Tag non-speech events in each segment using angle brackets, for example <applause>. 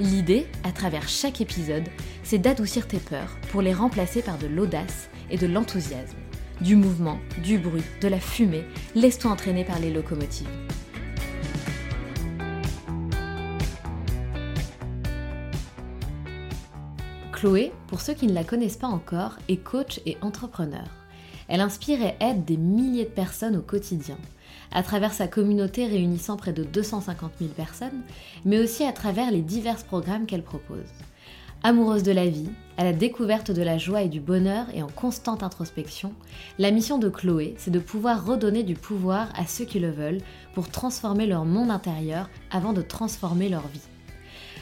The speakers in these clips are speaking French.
L'idée, à travers chaque épisode, c'est d'adoucir tes peurs pour les remplacer par de l'audace et de l'enthousiasme. Du mouvement, du bruit, de la fumée, laisse-toi entraîner par les locomotives. Chloé, pour ceux qui ne la connaissent pas encore, est coach et entrepreneur. Elle inspire et aide des milliers de personnes au quotidien, à travers sa communauté réunissant près de 250 000 personnes, mais aussi à travers les divers programmes qu'elle propose. Amoureuse de la vie, à la découverte de la joie et du bonheur et en constante introspection, la mission de Chloé, c'est de pouvoir redonner du pouvoir à ceux qui le veulent pour transformer leur monde intérieur avant de transformer leur vie.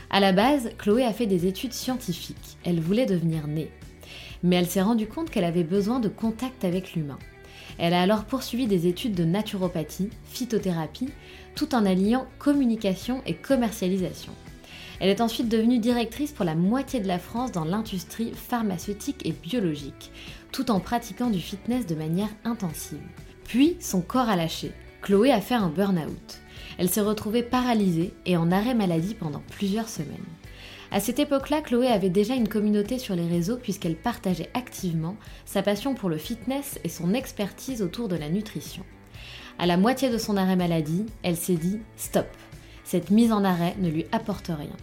À la base, Chloé a fait des études scientifiques. Elle voulait devenir née. Mais elle s'est rendue compte qu'elle avait besoin de contact avec l'humain. Elle a alors poursuivi des études de naturopathie, phytothérapie, tout en alliant communication et commercialisation. Elle est ensuite devenue directrice pour la moitié de la France dans l'industrie pharmaceutique et biologique, tout en pratiquant du fitness de manière intensive. Puis, son corps a lâché. Chloé a fait un burn-out. Elle s'est retrouvée paralysée et en arrêt maladie pendant plusieurs semaines. À cette époque-là, Chloé avait déjà une communauté sur les réseaux puisqu'elle partageait activement sa passion pour le fitness et son expertise autour de la nutrition. À la moitié de son arrêt maladie, elle s'est dit stop. Cette mise en arrêt ne lui apporte rien.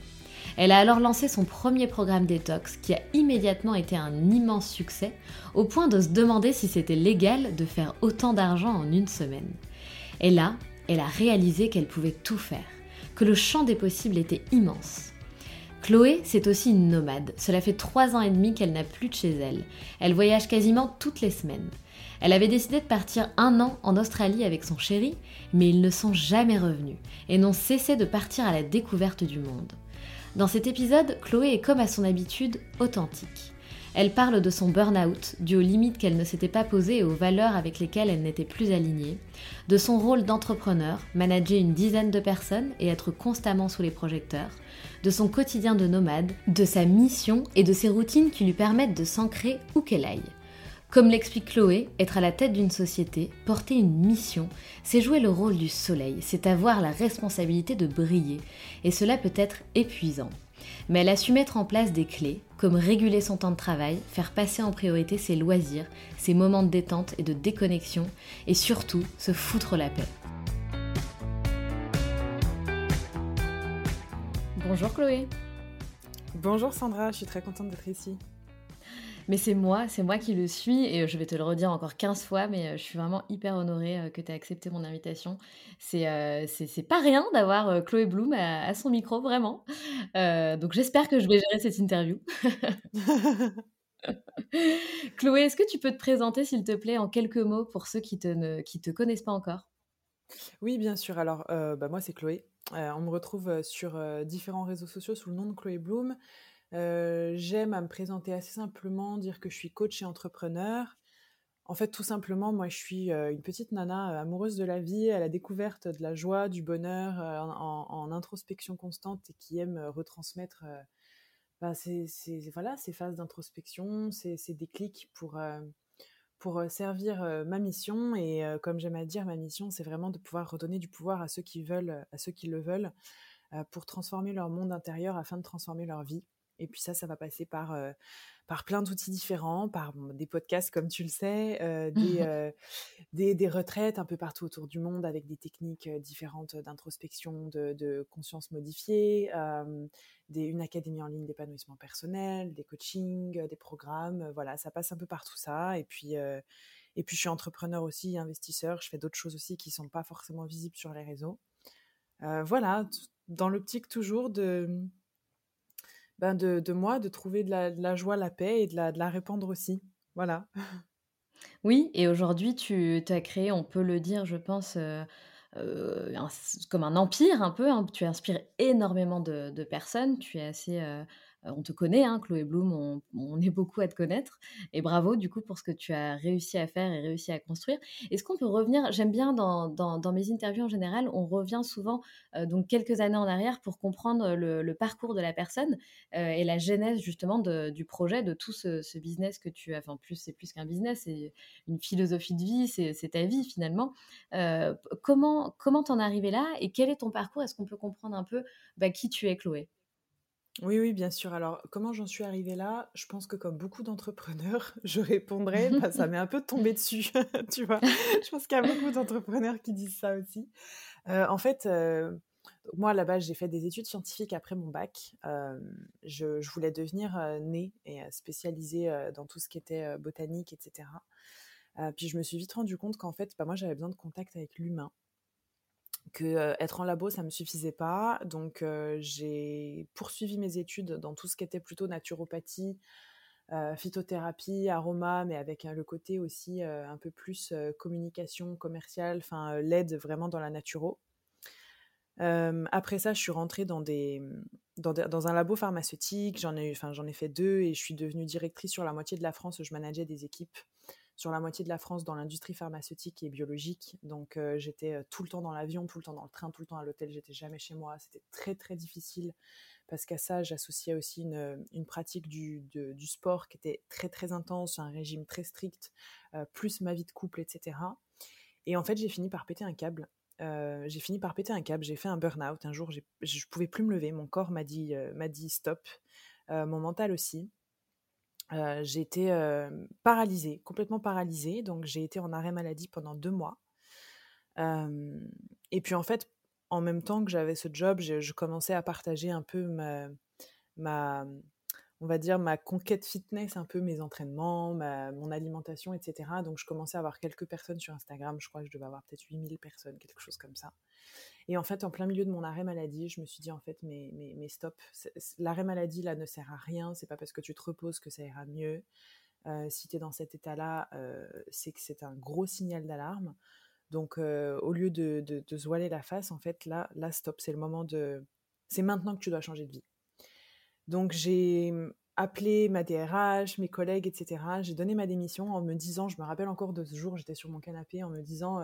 Elle a alors lancé son premier programme détox qui a immédiatement été un immense succès, au point de se demander si c'était légal de faire autant d'argent en une semaine. Et là, elle a réalisé qu'elle pouvait tout faire, que le champ des possibles était immense. Chloé, c'est aussi une nomade. Cela fait trois ans et demi qu'elle n'a plus de chez elle. Elle voyage quasiment toutes les semaines. Elle avait décidé de partir un an en Australie avec son chéri, mais ils ne sont jamais revenus et n'ont cessé de partir à la découverte du monde. Dans cet épisode, Chloé est comme à son habitude authentique. Elle parle de son burn-out, dû aux limites qu'elle ne s'était pas posées et aux valeurs avec lesquelles elle n'était plus alignée, de son rôle d'entrepreneur, manager une dizaine de personnes et être constamment sous les projecteurs, de son quotidien de nomade, de sa mission et de ses routines qui lui permettent de s'ancrer où qu'elle aille. Comme l'explique Chloé, être à la tête d'une société, porter une mission, c'est jouer le rôle du soleil, c'est avoir la responsabilité de briller, et cela peut être épuisant. Mais elle a su mettre en place des clés, comme réguler son temps de travail, faire passer en priorité ses loisirs, ses moments de détente et de déconnexion, et surtout se foutre la paix. Bonjour Chloé. Bonjour Sandra, je suis très contente d'être ici. Mais c'est moi, c'est moi qui le suis et je vais te le redire encore 15 fois, mais euh, je suis vraiment hyper honorée euh, que tu aies accepté mon invitation. C'est euh, c'est pas rien d'avoir Chloé Bloom à, son micro, vraiment. donc j'espère que je vais gérer cette interview. <laughs> Chloé, est-ce que tu peux te présenter, s'il te plaît, en quelques mots pour ceux qui te, ne, qui te connaissent pas encore? Oui, bien sûr. Alors, bah, moi, c'est Chloé. on me retrouve sur différents réseaux sociaux sous le nom de Chloé Bloom. Euh, j'aime à me présenter assez simplement, dire que je suis coach et entrepreneur. En fait, tout simplement, moi, je suis euh, une petite nana euh, amoureuse de la vie, à la découverte de la joie, du bonheur, en, introspection constante et qui aime retransmettre bah, ces, voilà, ces phases d'introspection, ces, ces, déclics pour, pour servir ma mission. Et comme j'aime à dire, ma mission, c'est vraiment de pouvoir redonner du pouvoir à ceux qui veulent, à ceux qui le veulent, pour transformer leur monde intérieur afin de transformer leur vie. Et puis ça, ça va passer par, par plein d'outils différents, par des podcasts comme tu le sais, <laughs> des, des, retraites un peu partout autour du monde avec des techniques différentes d'introspection, de, conscience modifiée, des, une académie en ligne d'épanouissement personnel, des coachings, des programmes. voilà, ça passe un peu par tout ça. Et puis, et puis je suis entrepreneur aussi, investisseur. Je fais d'autres choses aussi qui ne sont pas forcément visibles sur les réseaux. voilà, dans l'optique toujours de ben de, moi, de trouver de la, joie, la paix et de la, de la répandre aussi. Voilà. <laughs> Oui, et aujourd'hui, tu as créé, on peut le dire, je pense, euh, euh, comme un empire un peu. Hein. Tu inspires énormément de, de, personnes. Tu es assez euh, on te connaît, hein, Chloé Bloom, on, est beaucoup à te connaître. Et bravo du coup pour ce que tu as réussi à faire et réussi à construire. Est-ce qu'on peut revenir J'aime bien dans, mes interviews en général, on revient souvent euh, donc quelques années en arrière pour comprendre le, parcours de la personne euh, et la genèse justement du projet, de tout ce, business que tu as. Enfin, plus c'est plus qu'un business, c'est une philosophie de vie, c'est ta vie finalement. comment comment t'en es arrivé là et quel est ton parcours? Est-ce qu'on peut comprendre un peu bah, qui tu es, Chloé? Oui, oui, bien sûr. Alors, comment j'en suis arrivée là? Je pense que comme beaucoup d'entrepreneurs, <laughs> je répondrais, bah, ça m'est un peu tombé dessus, <laughs> tu vois? Je pense qu'il y a beaucoup d'entrepreneurs qui disent ça aussi. Euh, en fait, euh, moi, base, j'ai fait des études scientifiques après mon bac. Euh, je, voulais devenir née et spécialisée dans tout ce qui était botanique, etc. puis je me suis vite rendu compte qu'en fait, bah, moi, j'avais besoin de contact avec l'humain que être en labo ça me suffisait pas. Donc j'ai poursuivi mes études dans tout ce qui était plutôt naturopathie phytothérapie aroma mais avec le côté aussi un peu plus communication commerciale enfin l'aide vraiment dans la naturo. Après ça je suis rentrée dans des dans, un labo pharmaceutique. J'en ai enfin j'en ai fait deux et je suis devenue directrice sur la moitié de la France. Je manageais des équipes sur la moitié de la France dans l'industrie pharmaceutique et biologique. Donc euh, j'étais euh, tout le temps dans l'avion, tout le temps dans le train, tout le temps à l'hôtel, j'étais jamais chez moi. C'était très très difficile parce qu'à ça j'associais aussi une, euh, pratique du, du, sport qui était très très intense, un régime très strict, plus ma vie de couple, etc. Et en fait j'ai fini par péter un câble. j'ai fini par péter un câble, j'ai fait un burn-out. Un jour, je ne pouvais plus me lever, mon corps m'a dit, m'a dit stop, mon mental aussi. Euh, j'ai été paralysée, complètement paralysée. Donc j'ai été en arrêt maladie pendant deux mois. et puis en fait, en même temps que j'avais ce job, je, commençais à partager un peu ma, on va dire, ma conquête fitness, un peu mes entraînements, mon alimentation, etc. Donc je commençais à avoir quelques personnes sur Instagram. Je crois que je devais avoir peut-être 8000 personnes, quelque chose comme ça. Et en fait, en plein milieu de mon arrêt maladie, je me suis dit en fait, mais, mais, stop, l'arrêt maladie là ne sert à rien. C'est pas parce que tu te reposes que ça ira mieux. Euh, si tu es dans cet état-là, euh, c'est que c'est un gros signal d'alarme. Donc, euh, au lieu de, de, se voiler la face, en fait, là stop, c'est le moment de. C'est maintenant que tu dois changer de vie. Donc, j'ai appelé ma DRH, mes collègues, etc. J'ai donné ma démission en me disant, je me rappelle encore de ce jour, j'étais sur mon canapé en me disant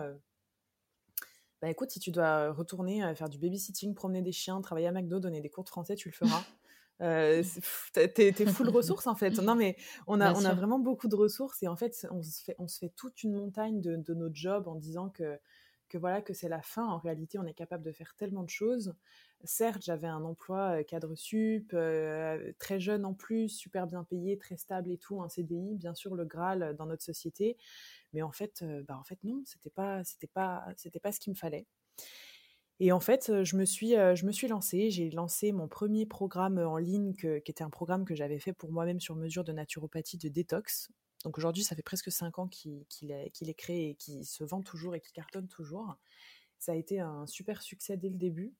bah écoute, si tu dois retourner faire du babysitting, promener des chiens, travailler à McDo, donner des cours de français, tu le feras. <laughs> Euh, t'es, full ressources en fait. Non mais on a, on a vraiment beaucoup de ressources et en fait on se fait, on se fait toute une montagne de, de notre job en disant que, que voilà que c'est la fin. En réalité, on est capable de faire tellement de choses. Certes, j'avais un emploi cadre sup, très jeune en plus, super bien payé, très stable et tout, un CDI, bien sûr le Graal dans notre société. Mais en fait, bah en fait non, c'était pas, c'était pas, c'était pas ce qu'il me fallait. Et en fait, je me suis, je me suis lancée. J'ai lancé mon premier programme en ligne, qui était un programme que j'avais fait pour moi-même sur mesure de naturopathie de détox. Donc aujourd'hui, ça fait presque cinq ans qu'il est, est, créé et qui se vend toujours et qui cartonne toujours. Ça a été un super succès dès le début.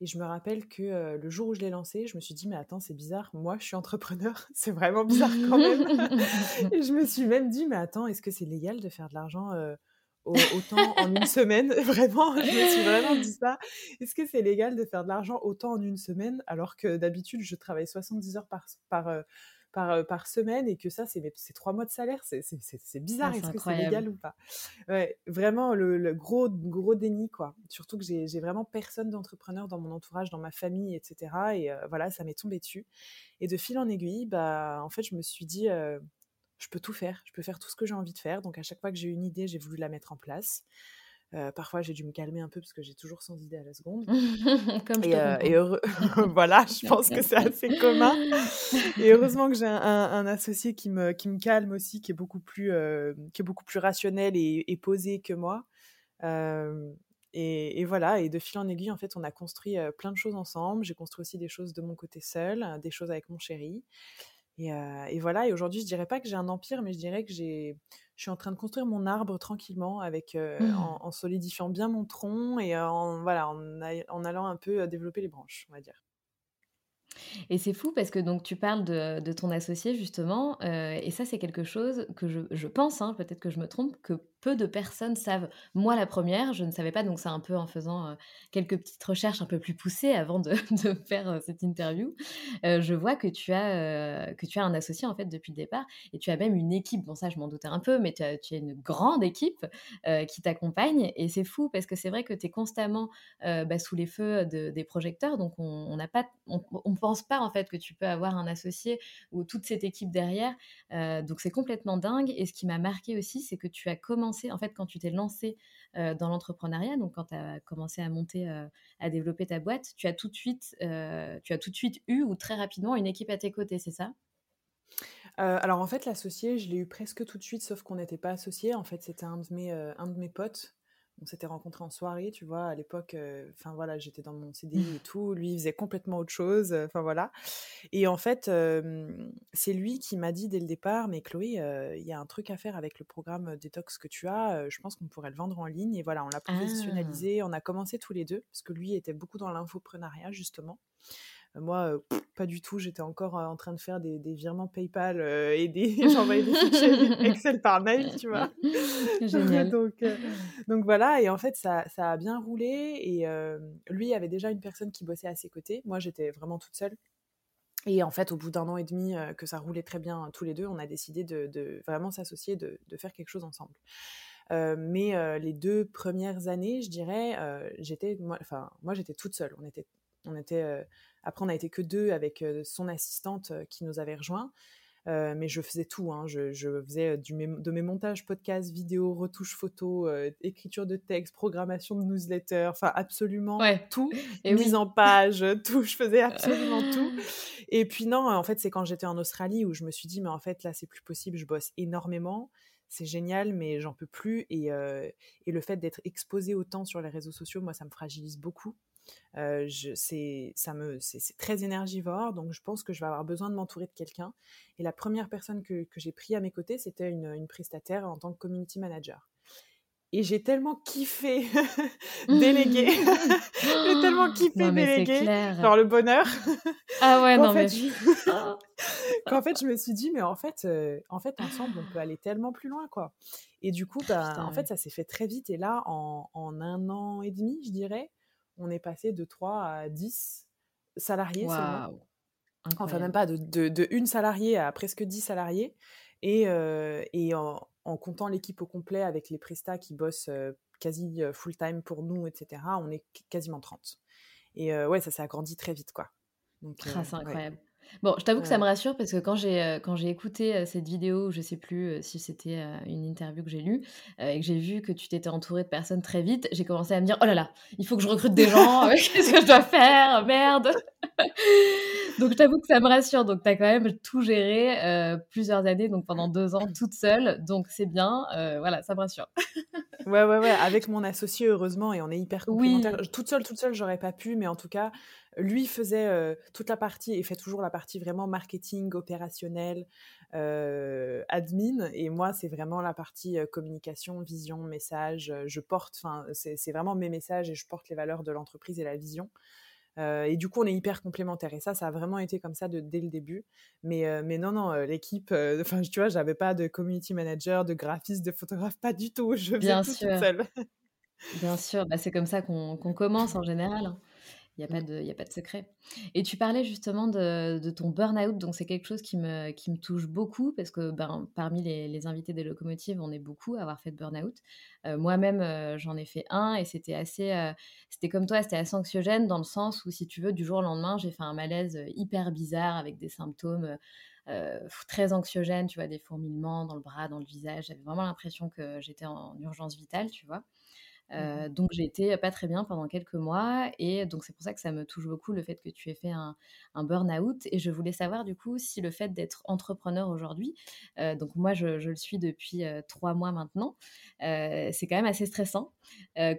Et je me rappelle que le jour où je l'ai lancé, je me suis dit, mais attends, c'est bizarre, moi je suis entrepreneur, <laughs> c'est vraiment bizarre quand même. <laughs> et je me suis même dit, mais attends, est-ce que c'est légal de faire de l'argent autant en une semaine? <laughs> Vraiment, je me suis vraiment dit ça. Est-ce que c'est légal de faire de l'argent autant en une semaine? Alors que d'habitude je travaille 70 heures par, par, par, euh, par semaine et que ça, c'est trois mois de salaire. C'est bizarre. Est-ce que c'est légal ou pas? Ouais, Vraiment, le, gros, gros déni, quoi. Surtout que j'ai vraiment personne d'entrepreneur dans mon entourage, dans ma famille, etc. Et euh, voilà, ça m'est tombé dessus. Et de fil en aiguille, bah, en fait, je me suis dit, euh, je peux tout faire, je peux faire tout ce que j'ai envie de faire. Donc à chaque fois que j'ai une idée, j'ai voulu la mettre en place. Euh, parfois, j'ai dû me calmer un peu parce que j'ai toujours sans idée à la seconde. <laughs> Comme et, euh, et heureux... <laughs> voilà, je pense que c'est assez commun. Et heureusement que j'ai un, associé qui me, qui me calme aussi, qui est beaucoup plus, euh, qui est beaucoup plus rationnel et, et posé que moi. Et, et, voilà, et de fil en aiguille, en fait, on a construit plein de choses ensemble. J'ai construit aussi des choses de mon côté seul, des choses avec mon chéri. Et, et voilà, et aujourd'hui, je dirais pas que j'ai un empire, mais je dirais que j'ai je suis en train de construire mon arbre tranquillement avec mmh. en, solidifiant bien mon tronc et en voilà en, en, allant un peu développer les branches on va dire et c'est fou parce que donc tu parles de, ton associé justement, euh, et ça c'est quelque chose que je, pense, hein, peut-être que je me trompe, que peu de personnes savent. Moi la première, je ne savais pas, donc c'est un peu en faisant euh, quelques petites recherches un peu plus poussées avant de, <laughs> faire euh, cette interview, je vois que tu, as, que tu as un associé en fait depuis le départ, et tu as même une équipe, bon ça je m'en doutais un peu, mais tu as, tu as une grande équipe qui t'accompagne, et c'est fou parce que c'est vrai que tu es constamment bah, sous les feux des projecteurs, donc on n'a pas... On, on pense pas en fait que tu peux avoir un associé ou toute cette équipe derrière. Euh, donc c'est complètement dingue. Et ce qui m'a marqué aussi, c'est que tu as commencé, en fait, quand tu t'es lancé dans l'entrepreneuriat, donc quand tu as commencé à monter, à développer ta boîte, tu as tout de suite, eu ou très rapidement une équipe à tes côtés, c'est ça? Alors en fait, l'associé, je l'ai eu presque tout de suite, sauf qu'on n'était pas associés. En fait, c'était un de mes potes on s'était rencontrés en soirée, tu vois, à l'époque, euh, enfin voilà, j'étais dans mon CDI et <laughs> tout, lui il faisait complètement autre chose, euh, enfin voilà. Et en fait, c'est lui qui m'a dit dès le départ, mais Chloé, euh, il y a un truc à faire avec le programme détox que tu as, je pense qu'on pourrait le vendre en ligne. Et voilà, on l'a ah. professionnalisé, on a commencé tous les deux, parce que lui était beaucoup dans l'infoprenariat justement. Moi, pas du tout. J'étais encore en train de faire des, virements PayPal et des <laughs> j'envoyais des fichiers <laughs> Excel par mail, tu vois. <laughs> Génial. donc, donc voilà. Et en fait, ça, ça a bien roulé. Et lui avait déjà une personne qui bossait à ses côtés. Moi, j'étais vraiment toute seule. Et en fait, au bout d'un an et demi que ça roulait très bien tous les deux, on a décidé de, vraiment s'associer, de, de, faire quelque chose ensemble. mais les deux premières années, je dirais, j'étais, moi, enfin, moi j'étais toute seule. On était on était, euh, après, on n'a été que deux avec euh, son assistante euh, qui nous avait rejoint. mais je faisais tout. Hein. Je, faisais du, de mes montages podcast, vidéo, retouches photos, écriture de texte, programmation de newsletter, enfin absolument tout. <laughs> Et mise en page, tout. Je faisais <laughs> absolument tout. Et puis non, en fait, c'est quand j'étais en Australie où je me suis dit, mais en fait, là, c'est plus possible. Je bosse énormément. C'est génial, mais j'en peux plus. Et, et le fait d'être exposé autant sur les réseaux sociaux, moi, ça me fragilise beaucoup. Euh, c'est très énergivore, donc je pense que je vais avoir besoin de m'entourer de quelqu'un. Et la première personne que, que j'ai pris à mes côtés, c'était une, une, prestataire en tant que community manager. Et j'ai tellement kiffé <laughs> déléguer. <laughs> j'ai tellement kiffé déléguer. Genre le bonheur. <laughs> Ah ouais, non, mais. qu'en fait, je me suis dit, mais en fait, euh, en fait, ensemble, on peut aller tellement plus loin, quoi. Et du coup, bah, en fait, ça s'est fait très vite. Et là, en, en, un an et demi, je dirais, on est passé de 3 à 10 salariés seulement. Enfin, même pas de, de, une salariée à presque 10 salariés. Et, euh, et en, comptant l'équipe au complet avec les prestats qui bossent euh, quasi euh, full-time pour nous, etc., on est quasiment 30. Et ouais, ça s'est agrandi très vite, quoi. Donc, ah, c'est incroyable. Bon, je t'avoue que ça me rassure parce que quand j'ai euh, quand j'ai écouté euh, cette vidéo, je sais plus euh, si c'était une interview que j'ai lue et que j'ai vu que tu t'étais entouré de personnes très vite, j'ai commencé à me dire oh là là, il faut que je recrute des gens, <laughs> qu'est-ce que je dois faire, merde. <laughs> donc je t'avoue que ça me rassure. Donc tu as quand même tout géré plusieurs années, donc pendant deux ans toute seule, donc c'est bien. voilà, ça me rassure. ouais ouais ouais, avec mon associé heureusement et on est hyper complémentaires. Oui. Toute seule toute seule j'aurais pas pu, mais en tout cas lui faisait toute la partie et fait toujours la partie vraiment marketing, opérationnel, admin. Et moi, c'est vraiment la partie communication, vision, message. Je porte, enfin, c'est vraiment mes messages et je porte les valeurs de l'entreprise et la vision. Et du coup, on est hyper complémentaires. Et ça, ça a vraiment été comme ça dès le début. Mais, mais non, non, l'équipe, <laughs> enfin, tu vois, j'avais pas de community manager, de graphiste, de photographe, pas du tout. Je faisais Bien tout sûr. toute seule. Bien sûr, bah, c'est comme ça qu'on commence en général. Il n'y a, pas de, y a pas de secret. Et tu parlais justement de, de ton burn-out, donc c'est quelque chose qui me, qui me touche beaucoup parce que ben, parmi les, les, invités des locomotives, on est beaucoup à avoir fait de burn-out. Euh, moi-même, euh, j'en ai fait un et c'était assez, euh, c'était comme toi, c'était assez anxiogène dans le sens où, si tu veux, du jour au lendemain, j'ai fait un malaise hyper bizarre avec des symptômes très anxiogène, tu vois, des fourmillements dans le bras, dans le visage. J'avais vraiment l'impression que j'étais en urgence vitale, tu vois. Mmh donc j'ai été pas très bien pendant quelques mois et donc c'est pour ça que ça me touche beaucoup le fait que tu aies fait un, burn-out et je voulais savoir du coup si le fait d'être entrepreneur aujourd'hui, donc moi je, le suis depuis trois mois maintenant, c'est quand même assez stressant.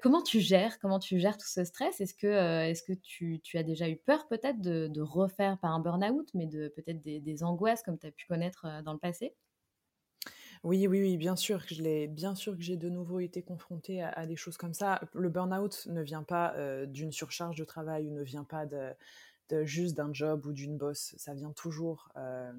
comment tu gères Comment tu gères tout ce stress? Est-ce que, est que tu, as déjà eu peur peut-être de, refaire pas un burn-out mais de peut-être des, des angoisses comme tu as pu connaître dans le passé? Oui, oui, oui, bien sûr que je l'ai, bien sûr que j'ai de nouveau été confrontée à, des choses comme ça. Le burn-out ne vient pas euh, d'une surcharge de travail ou ne vient pas de, juste d'un job ou d'une bosse. Ça vient toujours euh,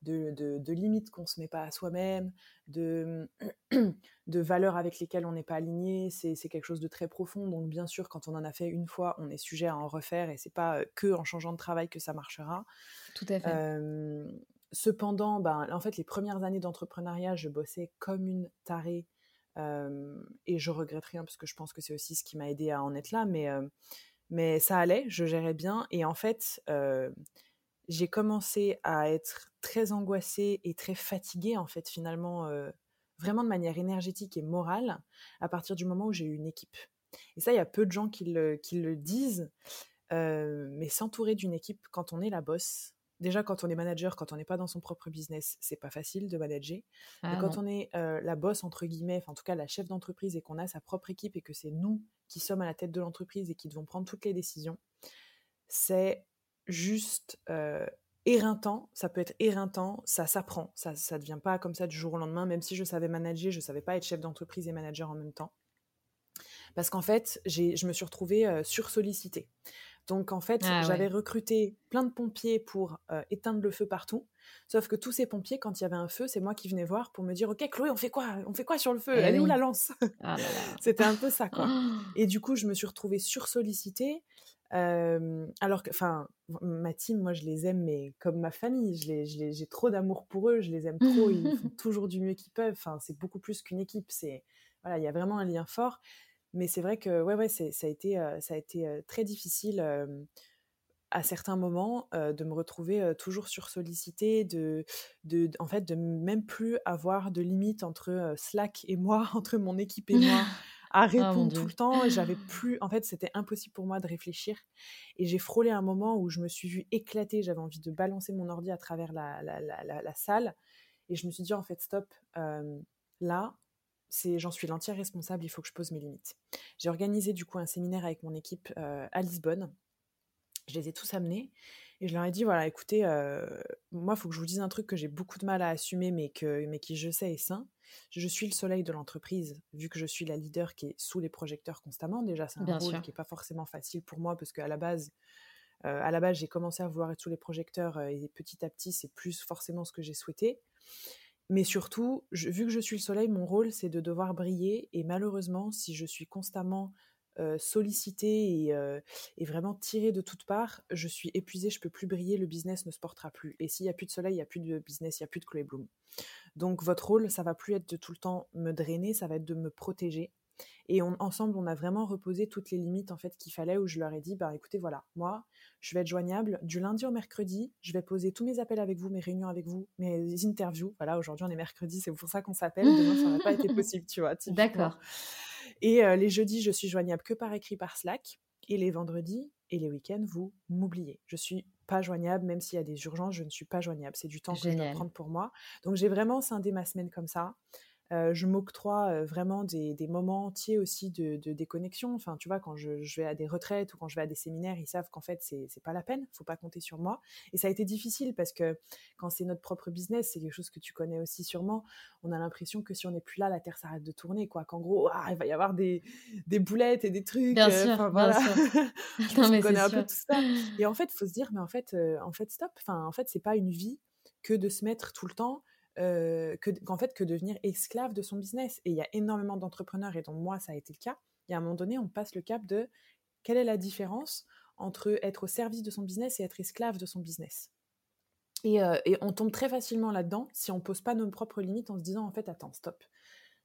de, limites qu'on se met pas à soi-même, de, <clears throat> de valeurs avec lesquelles on n'est pas aligné. C'est, quelque chose de très profond. Donc bien sûr, quand on en a fait une fois, on est sujet à en refaire et c'est pas euh, que en changeant de travail que ça marchera. Tout à fait. Cependant, ben, en fait, les premières années d'entrepreneuriat, je bossais comme une tarée. et je regrette rien parce que je pense que c'est aussi ce qui m'a aidé à en être là. Mais, mais ça allait, je gérais bien. Et en fait, j'ai commencé à être très angoissée et très fatiguée, en fait, finalement, vraiment de manière énergétique et morale, à partir du moment où j'ai eu une équipe. Et ça, il y a peu de gens qui le, qui le disent. mais s'entourer d'une équipe quand on est la bosse, déjà quand on est manager, quand on n'est pas dans son propre business, c'est pas facile de manager. Mais ah quand on est euh, la boss entre guillemets, en tout cas la chef d'entreprise et qu'on a sa propre équipe et que c'est nous qui sommes à la tête de l'entreprise et qui devons prendre toutes les décisions, c'est juste euh, éreintant. Ça peut être éreintant, ça s'apprend, ça ça devient pas comme ça du jour au lendemain. Même si je savais manager, je savais pas être chef d'entreprise et manager en même temps. Parce qu'en fait, je me suis retrouvée euh, sursollicitée. Donc en fait, ah j'avais recruté plein de pompiers pour euh, éteindre le feu partout. Sauf que tous ces pompiers, quand il y avait un feu, c'est moi qui venais voir pour me dire OK, Chloé, on fait quoi? On fait quoi sur le feu? Eh Elle est où la lance? Ah <laughs> C'était un peu ça, quoi. <gasps> Et du coup, je me suis retrouvée sursollicitée. Euh, alors que, enfin, ma team, moi, je les aime, mais comme ma famille, j'ai trop d'amour pour eux, je les aime trop, ils font <laughs> toujours du mieux qu'ils peuvent. Enfin, c'est beaucoup plus qu'une équipe. C'est voilà, il y a vraiment un lien fort. Mais c'est vrai que ouais, ouais, ça a été, ça a été très difficile à certains moments de me retrouver toujours sursollicitée, de, de, en fait, de même plus avoir de limite entre Slack et moi, <laughs> entre mon équipe et moi, <laughs> à ah, répondre tout le temps. J'avais plus, en fait, c'était impossible pour moi de réfléchir. Et j'ai frôlé un moment où je me suis vue éclater. J'avais envie de balancer mon ordi à travers la, la, la, la salle. Et je me suis dit, en fait, stop. là, c'est j'en suis l'entière responsable, il faut que je pose mes limites. J'ai organisé du coup un séminaire avec mon équipe euh, à Lisbonne. Je les ai tous amenés et je leur ai dit voilà, écoutez, euh, moi, il faut que je vous dise un truc que j'ai beaucoup de mal à assumer, mais, que, mais qui, je sais, est sain. Je suis le soleil de l'entreprise, vu que je suis la leader qui est sous les projecteurs constamment. Déjà, c'est un rôle qui n'est pas forcément facile pour moi, parce qu'à la base, euh, à la base, j'ai commencé à vouloir être sous les projecteurs et petit à petit, c'est plus forcément ce que j'ai souhaité. Mais surtout, vu que je suis le soleil, mon rôle, c'est de devoir briller. Et malheureusement, si je suis constamment euh, sollicitée et, et, vraiment tirée de toutes parts, je suis épuisée, je peux plus briller, le business ne se portera plus. Et s'il n'y a plus de soleil, il n'y a plus de business, il n'y a plus de Chloé Bloom. Donc votre rôle, ça va plus être de tout le temps me drainer, ça va être de me protéger. Et ensemble, on a vraiment reposé toutes les limites en fait qu'il fallait, où je leur ai dit, bah écoutez, voilà, moi, je vais être joignable du lundi au mercredi. Je vais poser tous mes appels avec vous, mes réunions avec vous, mes interviews. Voilà, aujourd'hui on est mercredi, c'est pour ça qu'on s'appelle. Demain ça n'a pas été <laughs> possible, tu vois. D'accord. Et euh, les jeudis, je suis joignable que par écrit par Slack. Et les vendredis et les week-ends, vous m'oubliez. Je suis pas joignable, même s'il y a des urgences, je ne suis pas joignable. C'est du temps que je dois prendre pour moi. Donc j'ai vraiment scindé ma semaine comme ça. Euh, je m'octroie euh, vraiment des, moments entiers aussi de, déconnexion. Enfin, tu vois, quand je, vais à des retraites ou quand je vais à des séminaires, ils savent qu'en fait, c'est, c'est pas la peine, faut pas compter sur moi. Et ça a été difficile parce que quand c'est notre propre business, c'est quelque chose que tu connais aussi sûrement, on a l'impression que si on n'est plus là, la Terre s'arrête de tourner, quoi. Qu'en gros, ah, il va y avoir des, boulettes et des trucs. Bien euh, sûr, voilà. <laughs> <laughs> non, mais connais un peu tout ça. Et en fait, il faut se dire, mais en fait, en fait, stop. Enfin, en fait, c'est pas une vie que de se mettre tout le temps euh, qu'en fait que devenir esclave de son business. Et il y a énormément d'entrepreneurs, et dont moi ça a été le cas, il y a un moment donné, on passe le cap de quelle est la différence entre être au service de son business et être esclave de son business. Et, euh, on tombe très facilement là-dedans si on pose pas nos propres limites en se disant en fait attends stop.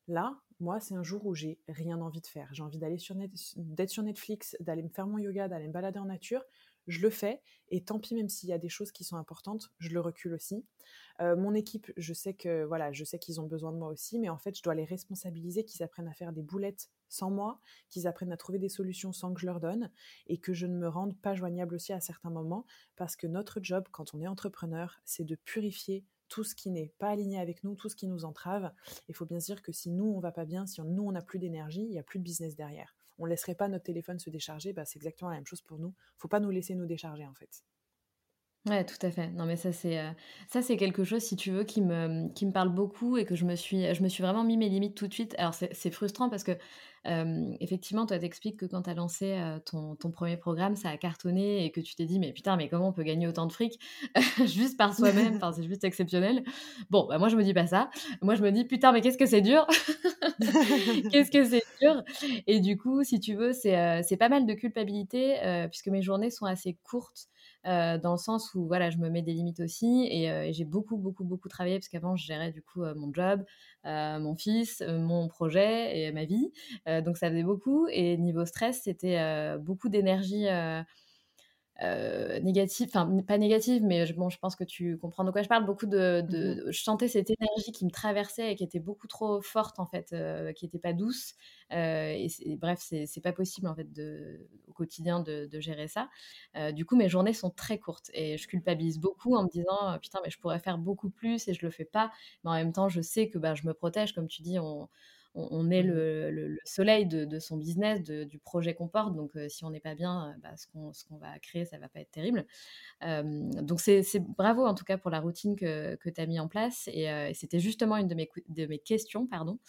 Là, moi, c'est un jour où j'ai rien envie de faire. J'ai envie d'aller sur d'être sur Netflix, d'aller me faire mon yoga, d'aller me balader en nature. Je le fais. Et tant pis, même s'il y a des choses qui sont importantes, je le recule aussi. Euh, mon équipe, je sais que voilà, je sais qu'ils ont besoin de moi aussi, mais en fait, je dois les responsabiliser, qu'ils apprennent à faire des boulettes sans moi, qu'ils apprennent à trouver des solutions sans que je leur donne, et que je ne me rende pas joignable aussi à certains moments, parce que notre job, quand on est entrepreneur, c'est de purifier tout ce qui n'est pas aligné avec nous, tout ce qui nous entrave. Il faut bien se dire que si nous, on va pas bien, si nous, on n'a plus d'énergie, il n'y a plus de business derrière. On ne laisserait pas notre téléphone se décharger, bah, c'est exactement la même chose pour nous. faut pas nous laisser nous décharger, en fait. Ouais, tout à fait. Non, mais ça, c'est euh, ça, c'est quelque chose, si tu veux, qui me, qui me parle beaucoup et que je me suis, je me suis vraiment mis mes limites tout de suite. Alors, c'est frustrant parce que effectivement, toi, t'expliques que quand tu as lancé ton, ton, premier programme, ça a cartonné et que tu t'es dit, mais putain, mais comment on peut gagner autant de fric <laughs> juste par soi-même? C'est juste exceptionnel. Bon, bah, moi, je me dis pas ça. Moi, je me dis, putain, mais qu'est-ce que c'est dur? <laughs> Qu'est-ce que c'est dur? Et du coup, si tu veux, c'est pas mal de culpabilité puisque mes journées sont assez courtes. Dans le sens où voilà, je me mets des limites aussi et, j'ai beaucoup, beaucoup, beaucoup travaillé parce qu'avant, je gérais du coup mon job, mon fils, mon projet et ma vie. donc ça faisait beaucoup. Et niveau stress, c'était beaucoup d'énergie euh, négative, enfin pas négative, mais bon, je pense que tu comprends de quoi je parle. Beaucoup de, de je sentais cette énergie qui me traversait et qui était beaucoup trop forte en fait, euh, qui n'était pas douce. Euh, et, bref, c'est pas possible en fait de, au quotidien de, de gérer ça. du coup, mes journées sont très courtes et je culpabilise beaucoup en me disant putain, mais je pourrais faire beaucoup plus et je le fais pas. Mais en même temps, je sais que bah, je me protège, comme tu dis, on on, est mmh le, soleil de, son business, du projet qu'on porte. Donc, si on n'est pas bien, bah, ce qu'on va créer, ça va pas être terrible. donc, c'est bravo en tout cas pour la routine que, tu as mis en place. Et, c'était justement une de mes, de mes questions. Pardon.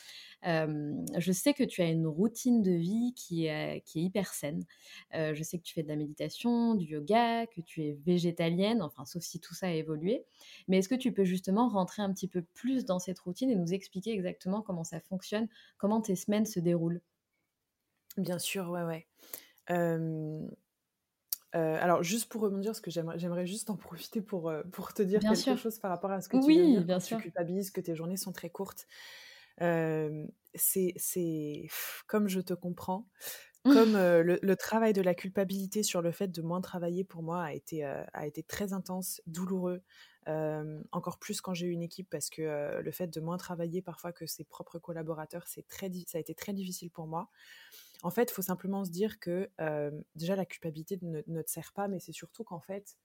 Je sais que tu as une routine de vie qui est, qui est hyper saine. je sais que tu fais de la méditation, du yoga, que tu es végétalienne, enfin, sauf si tout ça a évolué. Mais est-ce que tu peux justement rentrer un petit peu plus dans cette routine et nous expliquer exactement comment ça fonctionne Comment tes semaines se déroulent? Bien sûr, ouais, ouais. alors, juste pour rebondir, parce que j'aimerais juste en profiter pour, pour te dire quelque chose par rapport à ce que tu oui, viens de dire, bien sûr. tu culpabilises, que tes journées sont très courtes. C'est comme je te comprends, comme le, le, travail de la culpabilité sur le fait de moins travailler pour moi a été, a été très intense, douloureux, encore plus quand j'ai eu une équipe parce que le fait de moins travailler parfois que ses propres collaborateurs, c'est très, ça a été très difficile pour moi. En fait, il faut simplement se dire que déjà la culpabilité ne, ne te sert pas, mais c'est surtout qu'en fait,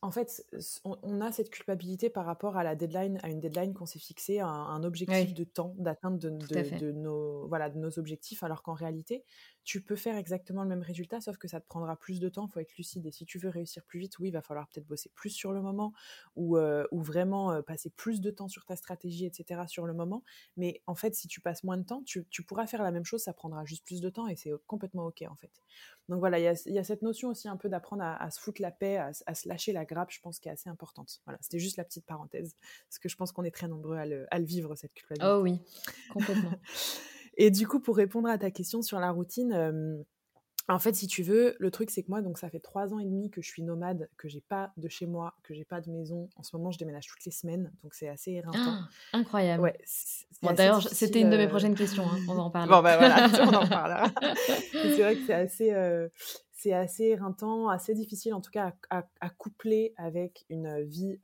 en fait, on, a cette culpabilité par rapport à la deadline, à une deadline qu'on s'est fixée, un, un objectif de temps d'atteinte de, de, nos, voilà, de nos objectifs, alors qu'en réalité, tu peux faire exactement le même résultat, sauf que ça te prendra plus de temps, il faut être lucide. Et si tu veux réussir plus vite, oui, il va falloir peut-être bosser plus sur le moment ou, euh, ou vraiment euh, passer plus de temps sur ta stratégie, etc. sur le moment. Mais en fait, si tu passes moins de temps, tu, pourras faire la même chose, ça prendra juste plus de temps et c'est complètement OK en fait. Donc voilà, il y a, cette notion aussi un peu d'apprendre à, se foutre la paix, à, se lâcher la grappe, je pense, qui est assez importante. Voilà, c'était juste la petite parenthèse, parce que je pense qu'on est très nombreux à le, à le vivre, cette culpabilité. Oh oui, complètement. <laughs> Et du coup, pour répondre à ta question sur la routine, en fait, si tu veux, le truc c'est que moi, donc ça fait trois ans et demi que je suis nomade, que j'ai pas de chez moi, que j'ai pas de maison. En ce moment, je déménage toutes les semaines, donc c'est assez éreintant. Ah, incroyable. Ouais. D'ailleurs, c'était une de mes prochaines questions. Hein, on en <laughs> parle. bon ben voilà, <laughs> on en <laughs> parlera. c'est vrai que c'est assez, c'est assez éreintant, assez difficile en tout cas à, coupler avec une vie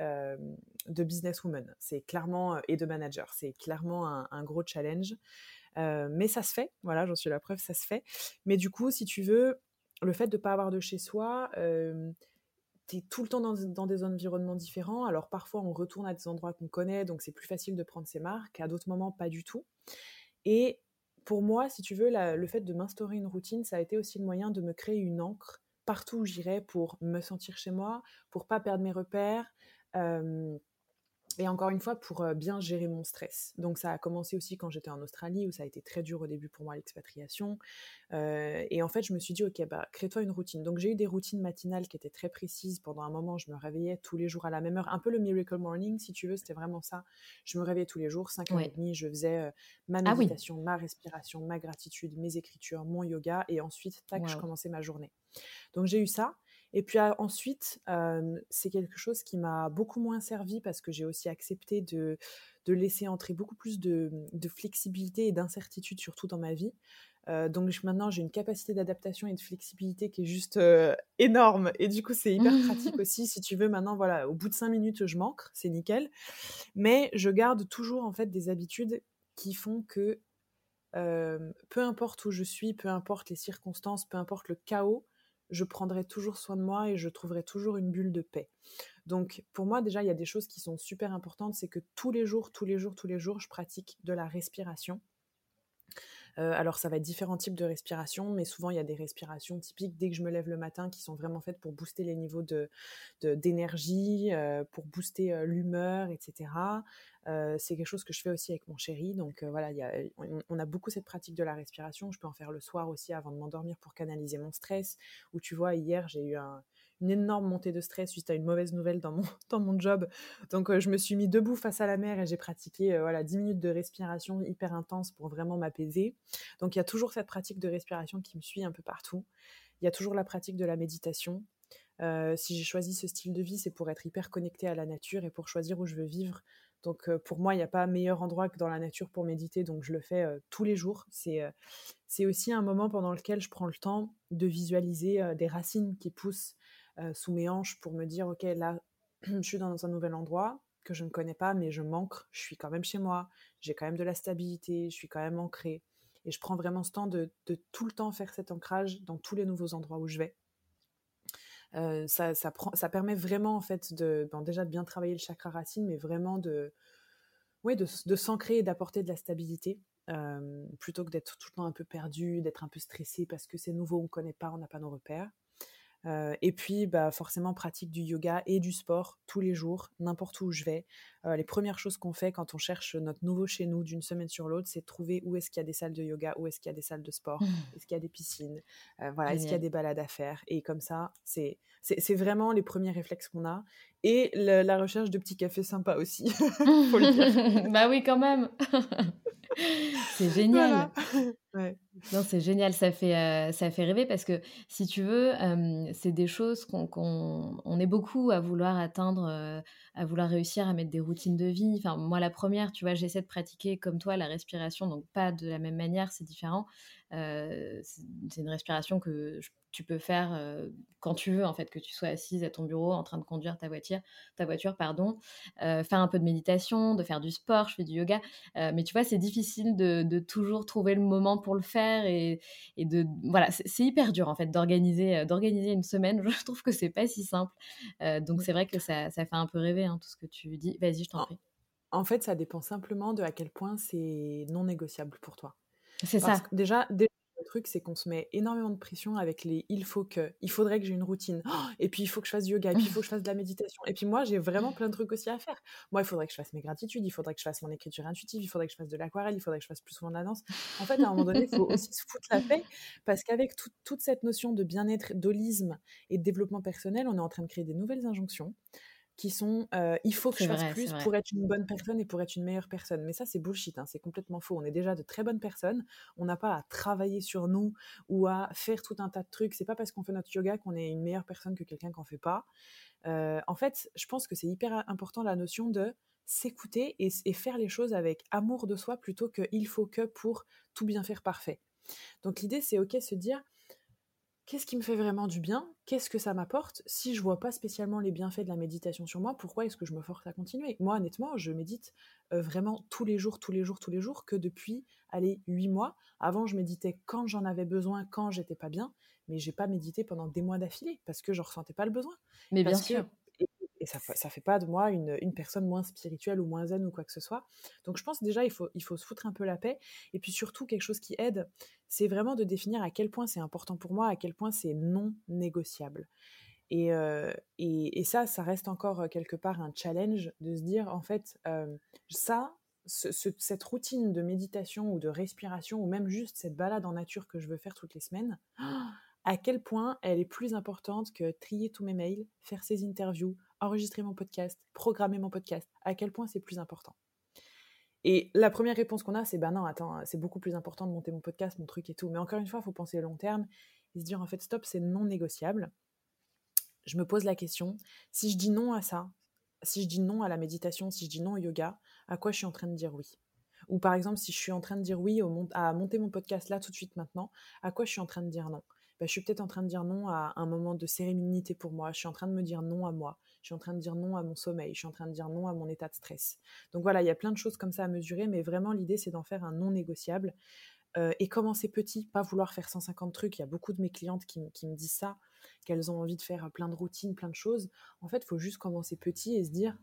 de businesswoman. C'est clairement et de manager. C'est clairement un, un gros challenge mais ça se fait, voilà, j'en suis la preuve, ça se fait. Mais du coup, si tu veux, le fait de ne pas avoir de chez soi, tu es tout le temps dans, des environnements différents. Alors parfois, on retourne à des endroits qu'on connaît, donc c'est plus facile de prendre ses marques. À d'autres moments, pas du tout. Et pour moi, si tu veux, le fait de m'instaurer une routine, ça a été aussi le moyen de me créer une encre partout où j'irai pour me sentir chez moi, pour pas perdre mes repères et encore une fois, pour bien gérer mon stress. Donc ça a commencé aussi quand j'étais en Australie, où ça a été très dur au début pour moi l'expatriation. et en fait, je me suis dit, ok, bah, crée-toi une routine. Donc j'ai eu des routines matinales qui étaient très précises. Pendant un moment, je me réveillais tous les jours à la même heure. Un peu le Miracle Morning, si tu veux, c'était vraiment ça. Je me réveillais tous les jours, 5h30, je faisais ma ah méditation, ma respiration, ma gratitude, mes écritures, mon yoga. Et ensuite, tac, je commençais ma journée. Donc j'ai eu ça. Et puis ensuite, c'est quelque chose qui m'a beaucoup moins servi parce que j'ai aussi accepté de, de laisser entrer beaucoup plus de, flexibilité et d'incertitude, surtout dans ma vie. Euh, donc maintenant, j'ai une capacité d'adaptation et de flexibilité qui est juste euh, énorme. Et du coup, c'est hyper pratique <laughs> aussi. Si tu veux, maintenant, voilà, au bout de cinq minutes, je manque, c'est nickel. Mais je garde toujours en fait des habitudes qui font que euh, peu importe où je suis, peu importe les circonstances, peu importe le chaos, je prendrai toujours soin de moi et je trouverai toujours une bulle de paix. Donc pour moi déjà, il y a des choses qui sont super importantes, c'est que tous les jours, tous les jours, tous les jours, je pratique de la respiration. Euh, alors ça va être différents types de respiration, mais souvent il y a des respirations typiques dès que je me lève le matin qui sont vraiment faites pour booster les niveaux de, d'énergie, euh, pour booster euh, l'humeur, etc. c'est quelque chose que je fais aussi avec mon chéri. Donc voilà, on, a beaucoup cette pratique de la respiration. Je peux en faire le soir aussi avant de m'endormir pour canaliser mon stress. Ou tu vois, hier j'ai eu un, une énorme montée de stress suite à une mauvaise nouvelle dans mon, <laughs> dans mon job. Donc, euh, je me suis mis debout face à la mer et j'ai pratiqué euh, voilà, 10 minutes de respiration hyper intense pour vraiment m'apaiser. Donc, il y a toujours cette pratique de respiration qui me suit un peu partout. Il y a toujours la pratique de la méditation. Euh, si j'ai choisi ce style de vie, c'est pour être hyper connecté à la nature et pour choisir où je veux vivre. Donc pour moi, il n'y a pas meilleur endroit que dans la nature pour méditer, donc je le fais tous les jours. C'est c'est aussi un moment pendant lequel je prends le temps de visualiser des racines qui poussent, euh, sous mes hanches pour me dire, ok, là, <clears throat> je suis dans un nouvel endroit que je ne connais pas, mais je manque, je suis quand même chez moi, j'ai quand même de la stabilité, je suis quand même ancrée. Et je prends vraiment ce temps de, tout le temps faire cet ancrage dans tous les nouveaux endroits où je vais. Euh, ça, ça, permet vraiment en fait de déjà de bien travailler le chakra racine, mais vraiment de, de s'ancrer et d'apporter de la stabilité. Euh, plutôt que d'être tout le temps un peu perdu, d'être un peu stressé parce que c'est nouveau, on ne connaît pas, on n'a pas nos repères. Euh, et puis, bah, forcément, pratique du yoga et du sport tous les jours, n'importe où je vais. Euh, les premières choses qu'on fait quand on cherche notre nouveau chez nous d'une semaine sur l'autre, c'est trouver où est-ce qu'il y a des salles de yoga, où est-ce qu'il y a des salles de sport, mmh. est-ce qu'il y a des piscines, euh, voilà, est-ce qu'il y a des balades à faire. Et comme ça, c'est c'est vraiment les premiers réflexes qu'on a. Et la recherche de petits cafés sympas aussi, <laughs> faut le dire. <laughs> bah oui, quand même. <laughs> c'est <laughs> génial. <laughs> Non, c'est génial, ça fait, euh, ça fait rêver parce que si tu veux, c'est des choses qu'on on est beaucoup à vouloir atteindre, euh, à vouloir réussir à mettre des routines de vie. Enfin, moi, la première, tu vois, j'essaie de pratiquer comme toi la respiration, donc pas de la même manière, c'est différent. C'est une respiration que tu peux faire quand tu veux, en fait, que tu sois assise à ton bureau en train de conduire ta voiture, ta voiture pardon, faire un peu de méditation, de faire du sport, je fais du yoga. mais tu vois, c'est difficile de, toujours trouver le moment pour le faire et, de voilà, c'est hyper dur en fait d'organiser d'organiser une semaine. <laughs> Je trouve que c'est pas si simple. donc c'est vrai que ça, ça, fait un peu rêver hein, tout ce que tu dis. Vas-y, je t'en prie. En fait, ça dépend simplement de à quel point c'est non négociable pour toi. C'est ça. déjà, truc, c'est qu'on se met énormément de pression avec les il faut que, il faudrait que j'ai une routine, oh, et puis il faut que je fasse du yoga, et puis il faut que je fasse de la méditation. Et puis moi, j'ai vraiment plein de trucs aussi à faire. Moi, il faudrait que je fasse mes gratitudes, il faudrait que je fasse mon écriture intuitive, il faudrait que je fasse de l'aquarelle, il faudrait que je fasse plus souvent de la danse. En fait, à un moment donné, il faut aussi se foutre la paix, parce qu'avec toute cette notion de bien-être, d'holisme et de développement personnel, on est en train de créer des nouvelles injonctions qui sont il faut que je fasse plus pour être une bonne personne et pour être une meilleure personne. Mais ça, c'est bullshit, hein, c'est complètement faux. On est déjà de très bonnes personnes. On n'a pas à travailler sur nous ou à faire tout un tas de trucs. C'est pas parce qu'on fait notre yoga qu'on est une meilleure personne que quelqu'un qui n'en fait pas. en fait, je pense que c'est hyper important la notion de s'écouter et, et, faire les choses avec amour de soi plutôt que il faut que pour tout bien faire parfait. Donc l'idée, c'est ok se dire qu'est-ce qui me fait vraiment du bien Qu'est-ce que ça m'apporte Si je vois pas spécialement les bienfaits de la méditation sur moi, pourquoi est-ce que je me force à continuer? Moi, honnêtement, je médite euh, vraiment tous les jours, tous les jours, tous les jours, que depuis, allez, huit mois. Avant, je méditais quand j'en avais besoin, quand j'étais pas bien, mais j'ai pas médité pendant des mois d'affilée parce que je ressentais pas le besoin. Mais bien sûr et ça ne fait pas de moi une, personne moins spirituelle ou moins zen ou quoi que ce soit. Donc je pense déjà il faut, il faut se foutre un peu la paix. Et puis surtout quelque chose qui aide, c'est vraiment de définir à quel point c'est important pour moi, à quel point c'est non négociable. Et, euh, et, ça, ça reste encore euh, quelque part un challenge de se dire, en fait, euh, ça, cette routine de méditation ou de respiration, ou même juste cette balade en nature que je veux faire toutes les semaines, <gasps> à quel point elle est plus importante que trier tous mes mails, faire ces interviews, enregistrer mon podcast, programmer mon podcast, à quel point c'est plus important. Et la première réponse qu'on a, c'est ben non, attends, c'est beaucoup plus important de monter mon podcast, mon truc et tout. Mais encore une fois, il faut penser long terme et se dire en fait, stop, c'est non négociable. Je me pose la question, si je dis non à ça, si je dis non à la méditation, si je dis non au yoga, à quoi je suis en train de dire oui? Ou par exemple, si je suis en train de dire oui à monter mon podcast là tout de suite maintenant, à quoi je suis en train de dire non? Bah, Je suis peut-être en train de dire non à un moment de sérénité pour moi, je suis en train de me dire non à moi, je suis en train de dire non à mon sommeil, je suis en train de dire non à mon état de stress. Donc voilà, il y a plein de choses comme ça à mesurer, mais vraiment l'idée c'est d'en faire un non négociable. Euh, et commencer petit, pas vouloir faire 150 trucs. Il y a beaucoup de mes clientes qui, me disent ça, qu'elles ont envie de faire plein de routines, plein de choses. En fait, il faut juste commencer petit et se dire,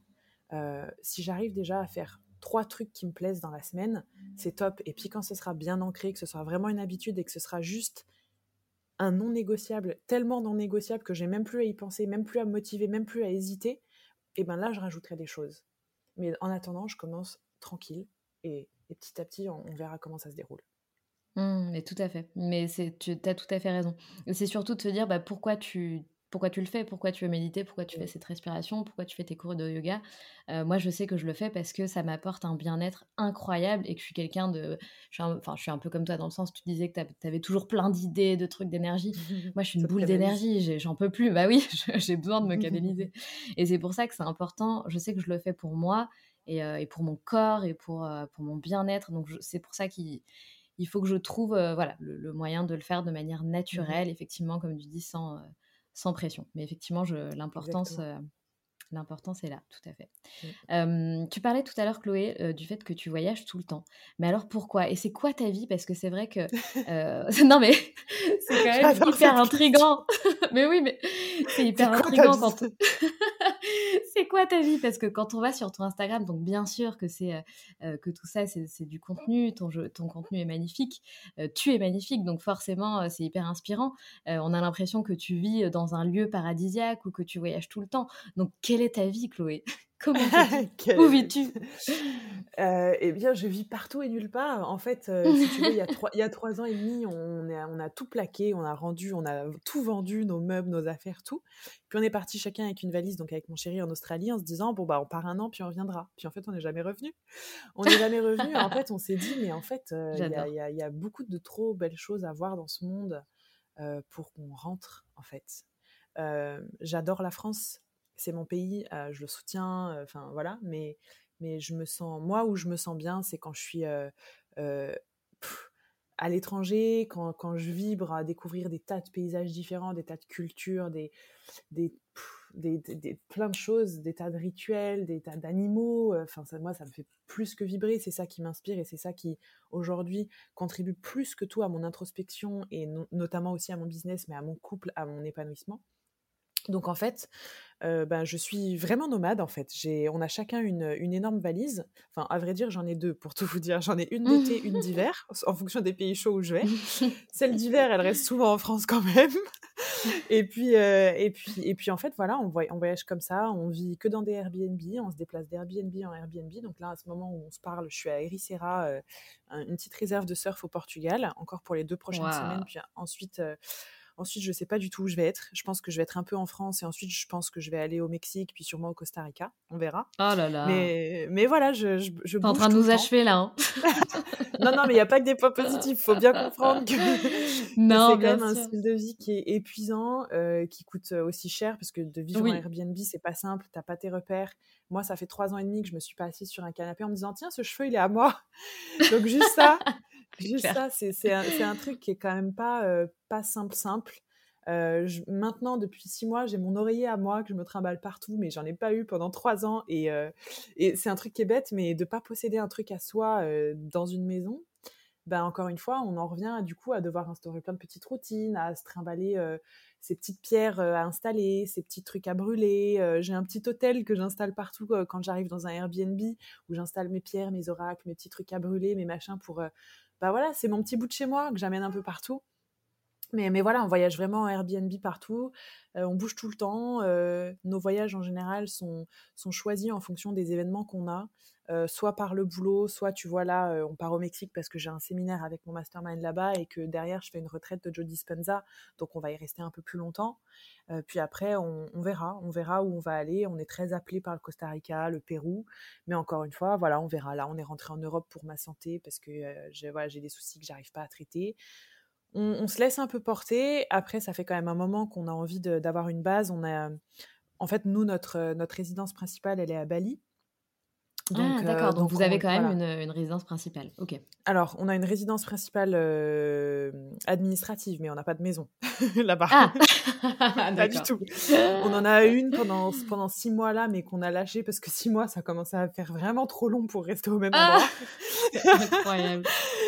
euh, si j'arrive déjà à faire trois trucs qui me plaisent dans la semaine, c'est top. Et puis quand ce sera bien ancré, que ce sera vraiment une habitude et que ce sera juste non négociable, tellement non négociable que j'ai même plus à y penser, même plus à motiver, même plus à hésiter, et ben là je rajouterai des choses. Mais en attendant, je commence tranquille et, petit à petit on, verra comment ça se déroule. Mmh, mais tout à fait. Mais tu as tout à fait raison. C'est surtout de se dire bah, pourquoi tu pourquoi tu le fais, pourquoi tu veux méditer, pourquoi tu fais cette respiration, pourquoi tu fais tes cours de yoga. Euh, moi, je sais que je le fais parce que ça m'apporte un bien-être incroyable et que je suis quelqu'un de... enfin, je suis un peu comme toi dans le sens, tu disais que tu avais toujours plein d'idées, de trucs, d'énergie. <laughs> Moi, je suis une boule d'énergie, j'en peux plus. Bah oui, <laughs> j'ai besoin de me <laughs> canaliser. et c'est pour ça que c'est important. Je sais que je le fais pour moi et, euh, pour mon corps et pour, euh, pour mon bien-être. Donc, c'est pour ça qu'il il faut que je trouve voilà, le, moyen de le faire de manière mmh naturelle, effectivement, comme tu dis, sans sans pression. Mais effectivement, l'importance, euh, l'importance est là, tout à fait. Mmh. tu parlais tout à l'heure, Chloé, euh, du fait que tu voyages tout le temps. Mais alors pourquoi? Et c'est quoi ta vie? Parce que c'est vrai que... <laughs> Euh, <laughs> non, mais c'est quand même hyper intrigant. <laughs> mais oui, mais c'est hyper intrigant quand... quoi ta vie? Parce que quand on va sur ton Instagram, donc bien sûr que c'est euh, euh, que tout ça, c'est du contenu, ton, ton contenu est magnifique, euh, tu es magnifique, donc forcément, c'est hyper inspirant. on a l'impression que tu vis dans un lieu paradisiaque ou que tu voyages tout le temps. Donc, quelle est ta vie, Chloé? <laughs> Comment <laughs> Où vis-tu? <laughs> Euh, Eh bien, je vis partout et nulle part. En fait, euh, si tu veux, il y, a trois, il y a trois ans et demi, on, est, on a tout plaqué, on a rendu, on a tout vendu, nos meubles, nos affaires, tout. Puis on est parti chacun avec une valise, donc avec mon chéri en Australie, en se disant bon bah on part un an, puis on reviendra. Puis en fait, on n'est jamais revenu. On n'est jamais revenu. en fait, on s'est dit mais en fait, euh, il y, a, y, a beaucoup de trop belles choses à voir dans ce monde pour qu'on rentre. En fait, j'adore la France c'est mon pays, je le soutiens, enfin voilà, mais, mais je me sens, moi où je me sens bien, c'est quand je suis à l'étranger, quand, quand, je vibre à découvrir des tas de paysages différents, des tas de cultures, des, des, des, des, plein de choses, des tas de rituels, des tas d'animaux. Enfin, moi, ça me fait plus que vibrer. C'est ça qui m'inspire et c'est ça qui, aujourd'hui, contribue plus que tout à mon introspection et notamment aussi à mon business, mais à mon couple, à mon épanouissement. Donc en fait, ben, je suis vraiment nomade en fait. J'ai, on a chacun une, une, énorme valise. Enfin, à vrai dire, j'en ai deux pour tout vous dire. J'en ai une d'été, une <laughs> d'hiver, en fonction des pays chauds où je vais. <laughs> Celle d'hiver, elle reste souvent en France quand même. <laughs> et puis, et puis, et puis en fait, voilà, on, voyage, on voyage comme ça. On vit que dans des Airbnb. On se déplace d'Airbnb en Airbnb. Donc là, à ce moment où on se parle, je suis à Ericeira, une petite réserve de surf au Portugal, encore pour les deux prochaines semaines. Puis ensuite Ensuite, je ne sais pas du tout où je vais être. Je pense que je vais être un peu en France et ensuite, je pense que je vais aller au Mexique, puis sûrement au Costa Rica. On verra. Oh là là. Mais, mais voilà, je, je, je en train de nous achever là. Hein. <laughs> non, non, mais il n'y a pas que des points positifs. Il faut bien comprendre que, <laughs> non, c'est quand même un style de vie qui est épuisant, euh, qui coûte euh, aussi cher parce que de vivre en Airbnb, c'est pas simple. Tu n'as pas tes repères. Moi, ça fait trois ans et demi que je me suis pas assise sur un canapé en me disant tiens, ce cheveu, il est à moi. Donc juste ça, <laughs> Juste ça, c'est un, un, truc qui est quand même pas, euh, pas simple, simple. Euh, maintenant, depuis six mois, j'ai mon oreiller à moi que je me trimballe partout, mais j'en ai pas eu pendant trois ans. Et, euh, et c'est un truc qui est bête, mais de pas posséder un truc à soi dans une maison, ben encore une fois, on en revient du coup à devoir instaurer plein de petites routines, à se trimballer ces petites pierres à installer, ces petits trucs à brûler. j'ai un petit hôtel que j'installe partout quand j'arrive dans un Airbnb où j'installe mes pierres, mes oracles, mes petits trucs à brûler, mes machins pour bah voilà, c'est mon petit bout de chez moi que j'amène un peu partout. Mais, mais, voilà, on voyage vraiment en Airbnb partout, on bouge tout le temps. Nos voyages en général sont, sont choisis en fonction des événements qu'on a, soit par le boulot, soit tu vois là, on part au Mexique parce que j'ai un séminaire avec mon mastermind là-bas et que derrière je fais une retraite de Joe Dispenza, donc on va y rester un peu plus longtemps. puis après, on, verra, on verra où on va aller. On est très appelé par le Costa Rica, le Pérou, mais encore une fois, voilà, on verra. Là, on est rentré en Europe pour ma santé parce que j'ai voilà, des soucis que j'arrive pas à traiter on, se laisse un peu porter. Après, ça fait quand même un moment qu'on a envie d'avoir une base. On a, en fait, nous, notre, notre résidence principale, elle est à Bali. ah, d'accord. Donc, vous avez quand même une, résidence principale. Ok. Alors, on a une résidence principale administrative, mais on n'a pas de maison <laughs> là-bas. Ah <laughs> <laughs> Pas du tout. On en a une pendant, pendant six mois là, mais qu'on a lâché parce que six mois, ça commençait à faire vraiment trop long pour rester au même endroit. Ah Incroyable.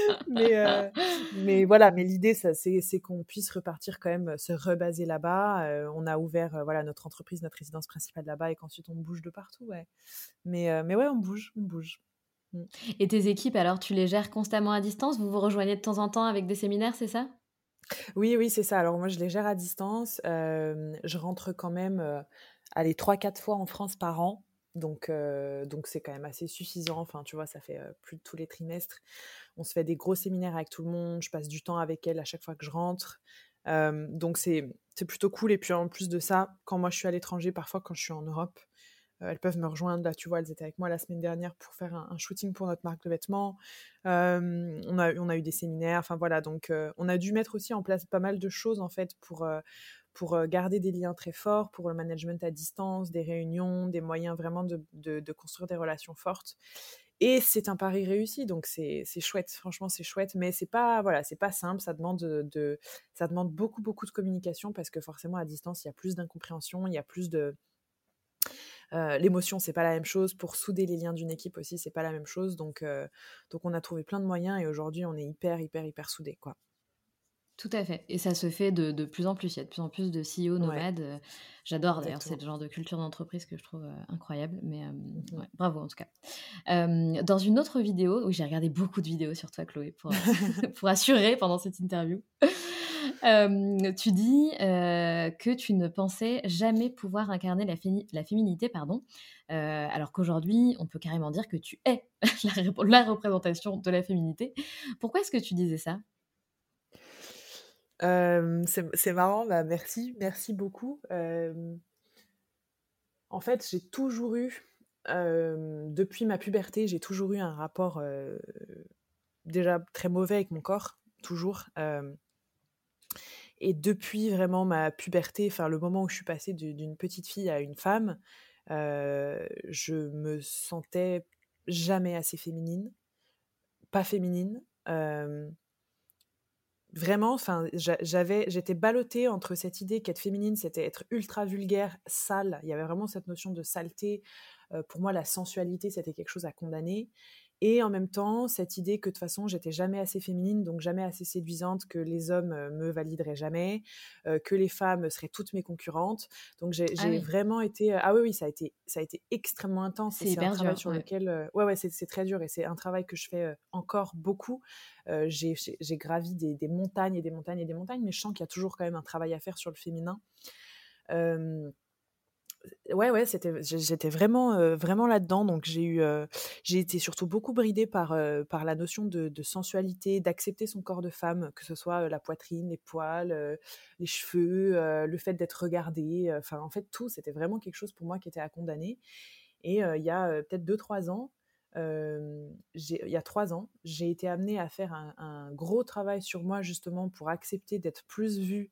<laughs> mais, mais voilà, mais l'idée, c'est qu'on puisse repartir quand même, se rebaser là-bas. on a ouvert voilà, notre entreprise, notre résidence principale là-bas et qu'ensuite on bouge de partout. Ouais. Mais, mais ouais, on bouge, on bouge. Mmh. Et tes équipes, alors, tu les gères constamment à distance? Vous vous rejoignez de temps en temps avec des séminaires, c'est ça? Oui, oui, c'est ça. Alors, moi, je les gère à distance. je rentre quand même, euh, allez, 3-4 fois en France par an. Donc, donc c'est quand même assez suffisant. Enfin, tu vois, ça fait plus de tous les trimestres. On se fait des gros séminaires avec tout le monde. Je passe du temps avec elles à chaque fois que je rentre. donc, c'est plutôt cool. Et puis, en plus de ça, quand moi je suis à l'étranger, parfois quand je suis en Europe, euh, elles peuvent me rejoindre. Là, tu vois, elles étaient avec moi la semaine dernière pour faire un, shooting pour notre marque de vêtements. Euh, on, a, on a eu des séminaires. Enfin, voilà. Donc, euh, on a dû mettre aussi en place pas mal de choses, en fait, pour, pour garder des liens très forts, pour le management à distance, des réunions, des moyens vraiment de, de, construire des relations fortes. Et c'est un pari réussi, donc c'est chouette. Franchement, c'est chouette, mais c'est pas voilà, c'est pas simple. Ça demande de, ça demande beaucoup beaucoup de communication parce que forcément à distance, il y a plus d'incompréhension, il y a plus de euh, l'émotion, c'est pas la même chose. Pour souder les liens d'une équipe aussi, c'est pas la même chose. Donc, euh, donc on a trouvé plein de moyens et aujourd'hui, on est hyper, hyper, hyper soudés, quoi. Tout à fait. Et ça se fait de, plus en plus. Il y a de plus en plus de CEO nomades. Euh, j'adore d'ailleurs, c'est le genre de culture d'entreprise que je trouve incroyable. Mais mmh bravo en tout cas. dans une autre vidéo, oui, j'ai regardé beaucoup de vidéos sur toi, Chloé, pour, <laughs> pour assurer pendant cette interview tu dis que tu ne pensais jamais pouvoir incarner la, la féminité, pardon, alors qu'aujourd'hui, on peut carrément dire que tu es <laughs> la, représentation de la féminité. Pourquoi est-ce que tu disais ça? C'est marrant, bah, merci, merci beaucoup. en fait, j'ai toujours eu, depuis ma puberté, j'ai toujours eu un rapport déjà très mauvais avec mon corps, toujours. Et depuis vraiment ma puberté, enfin le moment où je suis passée d'une petite fille à une femme, euh, je me sentais jamais assez féminine, pas féminine. Vraiment, enfin, j'avais, j'étais ballottée entre cette idée qu'être féminine, c'était être ultra vulgaire, sale. Il y avait vraiment cette notion de saleté. Euh, pour moi, la sensualité, c'était quelque chose à condamner. Et en même temps, cette idée que de toute façon, j'étais jamais assez féminine, donc jamais assez séduisante, que les hommes euh, me valideraient jamais, euh, que les femmes seraient toutes mes concurrentes. Donc j'ai ah vraiment été. Euh, ah oui, oui, ça a été, ça a été extrêmement intense. C'est un travail sur lequel. Ouais, ouais, c'est très dur et c'est un travail que je fais encore beaucoup. j'ai gravi des, des, montagnes et des montagnes et des montagnes, mais je sens qu'il y a toujours quand même un travail à faire sur le féminin ouais, ouais, c'était, j'étais vraiment, euh, vraiment là-dedans. Donc j'ai eu, euh, j'ai été surtout beaucoup bridée par, euh, par la notion de, sensualité, d'accepter son corps de femme, que ce soit la poitrine, les poils, les cheveux, le fait d'être regardée. Enfin, en fait, tout, c'était vraiment quelque chose pour moi qui était à condamner. Et il y a peut-être deux, trois ans, il y a trois ans, j'ai été amenée à faire un, un, gros travail sur moi justement pour accepter d'être plus vue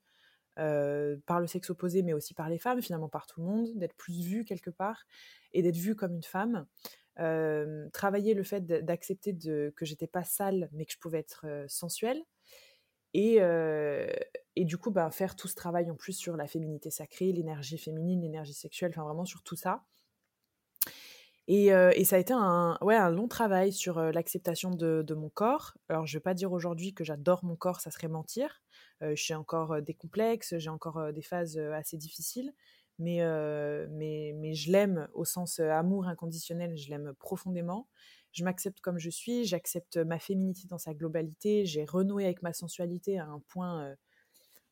euh, par le sexe opposé, mais aussi par les femmes, finalement par tout le monde, d'être plus vue quelque part et d'être vue comme une femme. Euh, travailler le fait d'accepter que j'étais pas sale, mais que je pouvais être euh, sensuelle. Et, et, du coup, bah, faire tout ce travail en plus sur la féminité sacrée, l'énergie féminine, l'énergie sexuelle, enfin vraiment sur tout ça. Et, et, ça a été un, un long travail sur l'acceptation de, de, mon corps. Alors, je ne vais pas dire aujourd'hui que j'adore mon corps, ça serait mentir. J'ai encore des complexes, j'ai encore des phases assez difficiles, mais, mais, mais je l'aime au sens amour inconditionnel, je l'aime profondément. Je m'accepte comme je suis, j'accepte ma féminité dans sa globalité, j'ai renoué avec ma sensualité à un point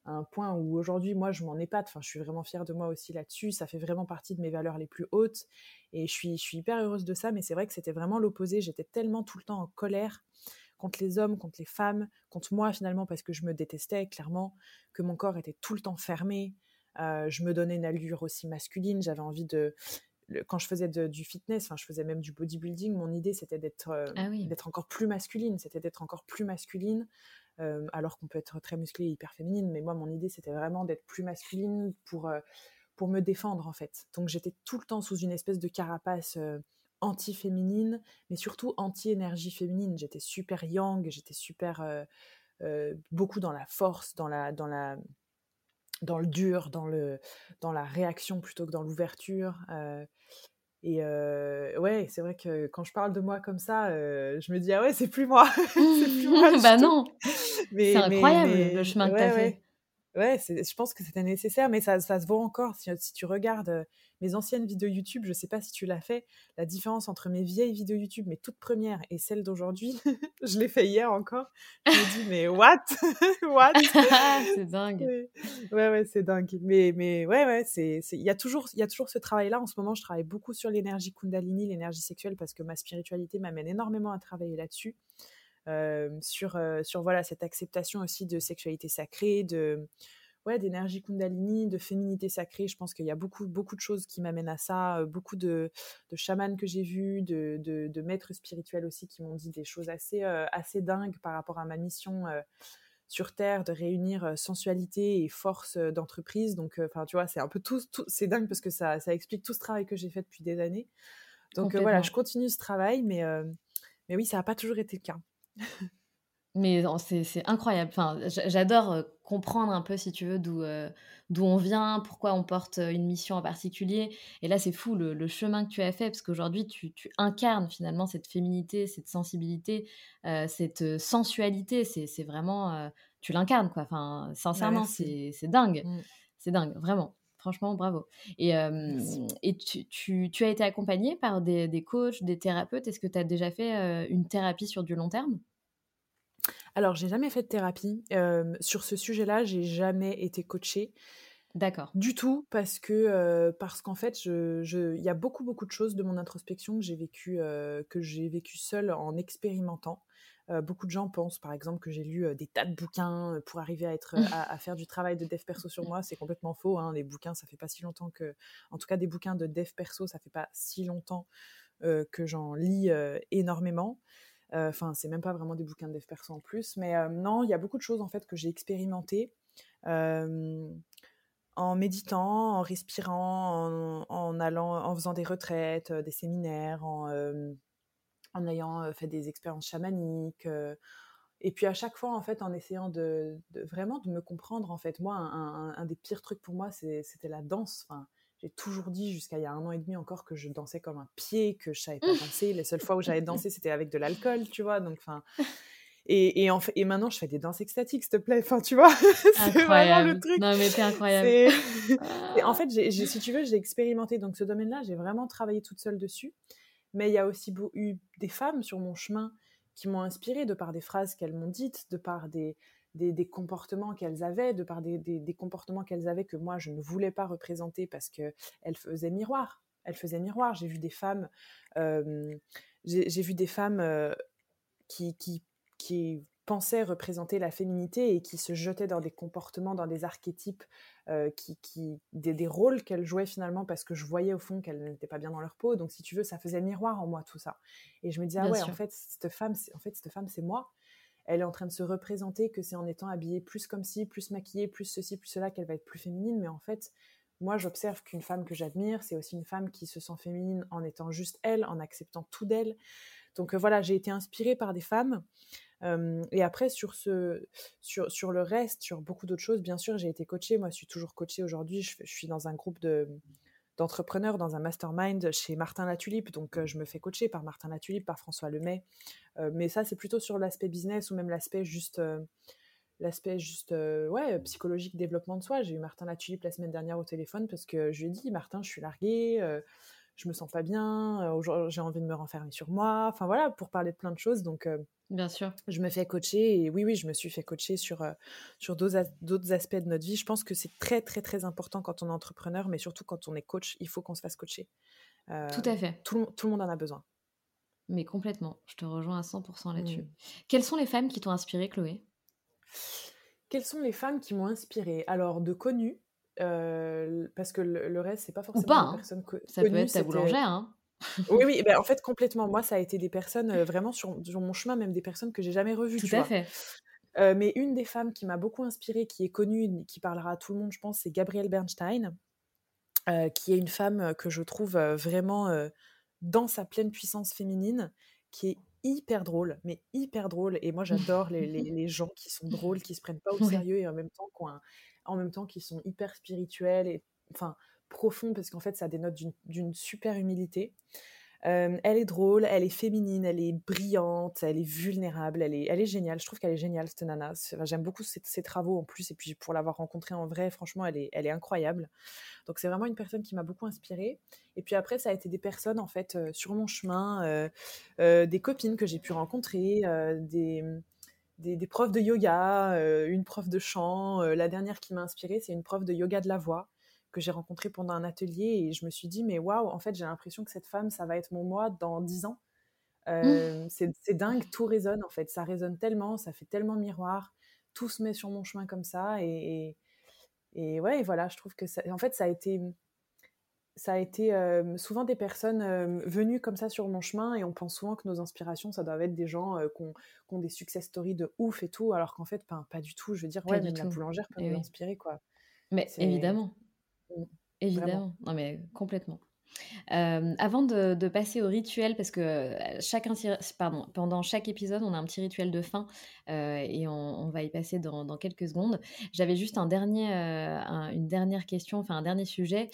un point où aujourd'hui, moi, je m'en épate. Enfin, je suis vraiment fière de moi aussi là-dessus. Ça fait vraiment partie de mes valeurs les plus hautes. Et je suis, je suis hyper heureuse de ça. Mais c'est vrai que c'était vraiment l'opposé. J'étais tellement tout le temps en colère contre les hommes, contre les femmes, contre moi finalement, parce que je me détestais clairement, que mon corps était tout le temps fermé. Euh, je me donnais une allure aussi masculine. J'avais envie de. Quand je faisais du fitness, enfin, je faisais même du bodybuilding, mon idée c'était d'être euh, ah d'être encore plus masculine. C'était d'être encore plus masculine. Euh, alors qu'on peut être très musclé et hyper féminine. Mais moi, mon idée, c'était vraiment d'être plus masculine pour, euh, pour me défendre, en fait. Donc, j'étais tout le temps sous une espèce de carapace anti-féminine, mais surtout anti-énergie féminine. J'étais super yang, j'étais super beaucoup dans la force, dans la, dans la, dans le dur, dans le, dans la réaction plutôt que dans l'ouverture. Et ouais, c'est vrai que quand je parle de moi comme ça, je me dis ah ouais, c'est plus moi. <laughs> c'est plus moi <laughs> bah non. c'est incroyable le chemin que tu as fait. Ouais, je pense que c'était nécessaire, mais ça, ça se voit encore. Si, si, tu regardes mes anciennes vidéos YouTube, je sais pas si tu l'as fait, la différence entre mes vieilles vidéos YouTube, mes toutes premières, et celles d'aujourd'hui, <laughs> je l'ai fait hier encore. Je me dis, mais what? <laughs> What? <laughs> C'est dingue. Ouais, ouais, c'est dingue. Mais, mais ouais, ouais, c'est, il y a toujours, il y a toujours ce travail-là. En ce moment, je travaille beaucoup sur l'énergie Kundalini, l'énergie sexuelle, parce que ma spiritualité m'amène énormément à travailler là-dessus. Euh, sur, euh, sur voilà, cette acceptation aussi de sexualité sacrée, de ouais, d'énergie kundalini, de féminité sacrée. Je pense qu'il y a beaucoup, beaucoup de choses qui m'amènent à ça, euh, beaucoup de, de chamans que j'ai vus, de, de, maîtres spirituels aussi qui m'ont dit des choses assez, assez dingues par rapport à ma mission sur Terre de réunir sensualité et force d'entreprise. Donc, enfin, tu vois, c'est un peu tout, tout c'est dingue parce que ça, ça explique tout ce travail que j'ai fait depuis des années. Donc voilà, je continue ce travail, mais, mais oui, ça n'a pas toujours été le cas. Mais c'est incroyable. Enfin, j'adore comprendre un peu, si tu veux, d'où d'où on vient, pourquoi on porte une mission en particulier. Et là, c'est fou le, chemin que tu as fait, parce qu'aujourd'hui, tu, tu, incarnes finalement cette féminité, cette sensibilité, cette sensualité. C'est vraiment. tu l'incarnes, quoi. Enfin, bah, sincèrement, c'est dingue. Mmh. C'est dingue, vraiment. Franchement, bravo. Et, et tu, tu, tu, as été accompagnée par des, des coachs, des thérapeutes? Est-ce que tu as déjà fait une thérapie sur du long terme? Alors, j'ai jamais fait de thérapie. sur ce sujet-là, j'ai jamais été coachée. D'accord. Du tout, parce que parce qu'en fait, il y a beaucoup beaucoup de choses de mon introspection que j'ai vécu que j'ai vécu seule en expérimentant. beaucoup de gens pensent, par exemple, que j'ai lu des tas de bouquins pour arriver à être <laughs> à, faire du travail de dev perso sur moi. C'est complètement faux. Hein. Les bouquins, ça fait pas si longtemps que, en tout cas, des bouquins de dev perso, ça fait pas si longtemps que j'en lis énormément. Enfin, c'est même pas vraiment des bouquins de dev perso en plus, mais non, il y a beaucoup de choses en fait que j'ai expérimentées en méditant, en respirant, en, allant, en faisant des retraites, des séminaires, en, ayant fait des expériences chamaniques. et puis à chaque fois, en fait, en essayant de, vraiment de me comprendre, en fait, moi, un, des pires trucs pour moi, c'était la danse. J'ai toujours dit jusqu'à il y a un an et demi encore que je dansais comme un pied, que je savais pas <laughs> danser. Les seules fois où j'avais dansé, c'était avec de l'alcool, tu vois. Donc, enfin. <laughs> Et, et, en fait, et maintenant, je fais des danses extatiques, s'il te plaît. Enfin, tu vois, <laughs> c'est vraiment le truc. Non, mais c'est incroyable. en fait, si tu veux, j'ai expérimenté. Donc, ce domaine-là, j'ai vraiment travaillé toute seule dessus. Mais il y a aussi eu des femmes sur mon chemin qui m'ont inspirée de par des phrases qu'elles m'ont dites, de par des, des, comportements qu'elles avaient, de par des, comportements qu'elles avaient que moi je ne voulais pas représenter parce qu'elles faisaient miroir. Elles faisaient miroir. J'ai vu des femmes, euh, j'ai vu des femmes euh, qui, qui, qui, pensaient représenter la féminité et qui se jetaient dans des comportements, dans des archétypes, euh, qui, qui, des, rôles qu'elles jouaient finalement parce que je voyais au fond qu'elles n'étaient pas bien dans leur peau. Donc si tu veux, ça faisait miroir en moi tout ça. Et je me disais, ah ouais, en fait, cette femme, en fait, cette femme, c'est moi elle est en train de se représenter que c'est en étant habillée plus comme ci, plus maquillée, plus ceci, plus cela, qu'elle va être plus féminine. Mais en fait, moi, j'observe qu'une femme que j'admire, c'est aussi une femme qui se sent féminine en étant juste elle, en acceptant tout d'elle. Donc euh, voilà, j'ai été inspirée par des femmes. Euh, et après, sur, ce, sur, sur le reste, sur beaucoup d'autres choses, bien sûr, j'ai été coachée. Moi, je suis toujours coachée aujourd'hui. je, suis dans un groupe de, d'entrepreneur dans un mastermind chez Martin Latulipe. Donc, euh, je me fais coacher par Martin Latulipe, par François Lemay. Euh, mais ça, c'est plutôt sur l'aspect business ou même l'aspect juste, euh, l'aspect juste psychologique, développement de soi. J'ai eu Martin Latulipe la semaine dernière au téléphone parce que je lui ai dit Martin, je suis larguée, je me sens pas bien, j'ai envie de me renfermer sur moi. Enfin, voilà, pour parler de plein de choses. Donc, Bien sûr. Je me fais coacher et oui, oui, je me suis fait coacher sur, euh, sur d'autres aspects de notre vie. Je pense que c'est très, très, très important quand on est entrepreneur, mais surtout quand on est coach, il faut qu'on se fasse coacher. Euh, tout à fait. Tout, tout, le monde en a besoin. Mais complètement, je te rejoins à 100% là-dessus. Mmh. Quelles sont les femmes qui t'ont inspiré, Chloé? Quelles sont les femmes qui m'ont inspiré Alors, de connues, euh, parce que le, reste, c'est pas forcément Ou pas, hein. personnes Ça peut être ta boulangère, hein oui, oui, ben, en fait, complètement. Moi, ça a été des personnes vraiment sur, mon chemin, même des personnes que j'ai jamais revues. Tout à fait. mais une des femmes qui m'a beaucoup inspirée, qui est connue, qui parlera à tout le monde, je pense, c'est Gabrielle Bernstein, qui est une femme que je trouve vraiment dans sa pleine puissance féminine, qui est hyper drôle, mais hyper drôle. Et moi, <laughs> j'adore les, les, gens qui sont drôles, qui se prennent pas au sérieux et en même temps, qui en même temps, qui sont hyper spirituels et enfin profonds parce qu'en fait, ça dénote d'une super humilité elle est drôle, elle est féminine, elle est brillante, elle est vulnérable, elle est, elle est géniale. Je trouve qu'elle est géniale, cette nana. J'aime beaucoup ses, travaux en plus, et puis pour l'avoir rencontrée en vrai, franchement, elle est, elle est incroyable. Donc c'est vraiment une personne qui m'a beaucoup inspirée. Et puis après, ça a été des personnes, en fait, sur mon chemin, des copines que j'ai pu rencontrer, des, des, des, profs de yoga, une prof de chant. la dernière qui m'a inspirée, c'est une prof de yoga de la voix que j'ai rencontré pendant un atelier et je me suis dit, mais waouh, en fait, j'ai l'impression que cette femme, ça va être mon moi dans dix ans. Mmh. Euh, c'est dingue, tout résonne en fait, ça résonne tellement, ça fait tellement miroir, tout se met sur mon chemin comme ça et, et, ouais, voilà, je trouve que ça, en fait, ça a été, ça a été euh, souvent des personnes euh, venues comme ça sur mon chemin et on pense souvent que nos inspirations, ça doit être des gens qui, ont, des success stories de ouf et tout, alors qu'en fait, pas, pas du tout. Je veux dire, ouais, même la boulangère peut nous inspirer, quoi. Mais évidemment, Évidemment, non mais complètement avant de, passer au rituel, parce que chaque, pardon, pendant chaque épisode, on a un petit rituel de fin et on, va y passer dans, quelques secondes. J'avais juste un dernier, une dernière question, enfin un dernier sujet.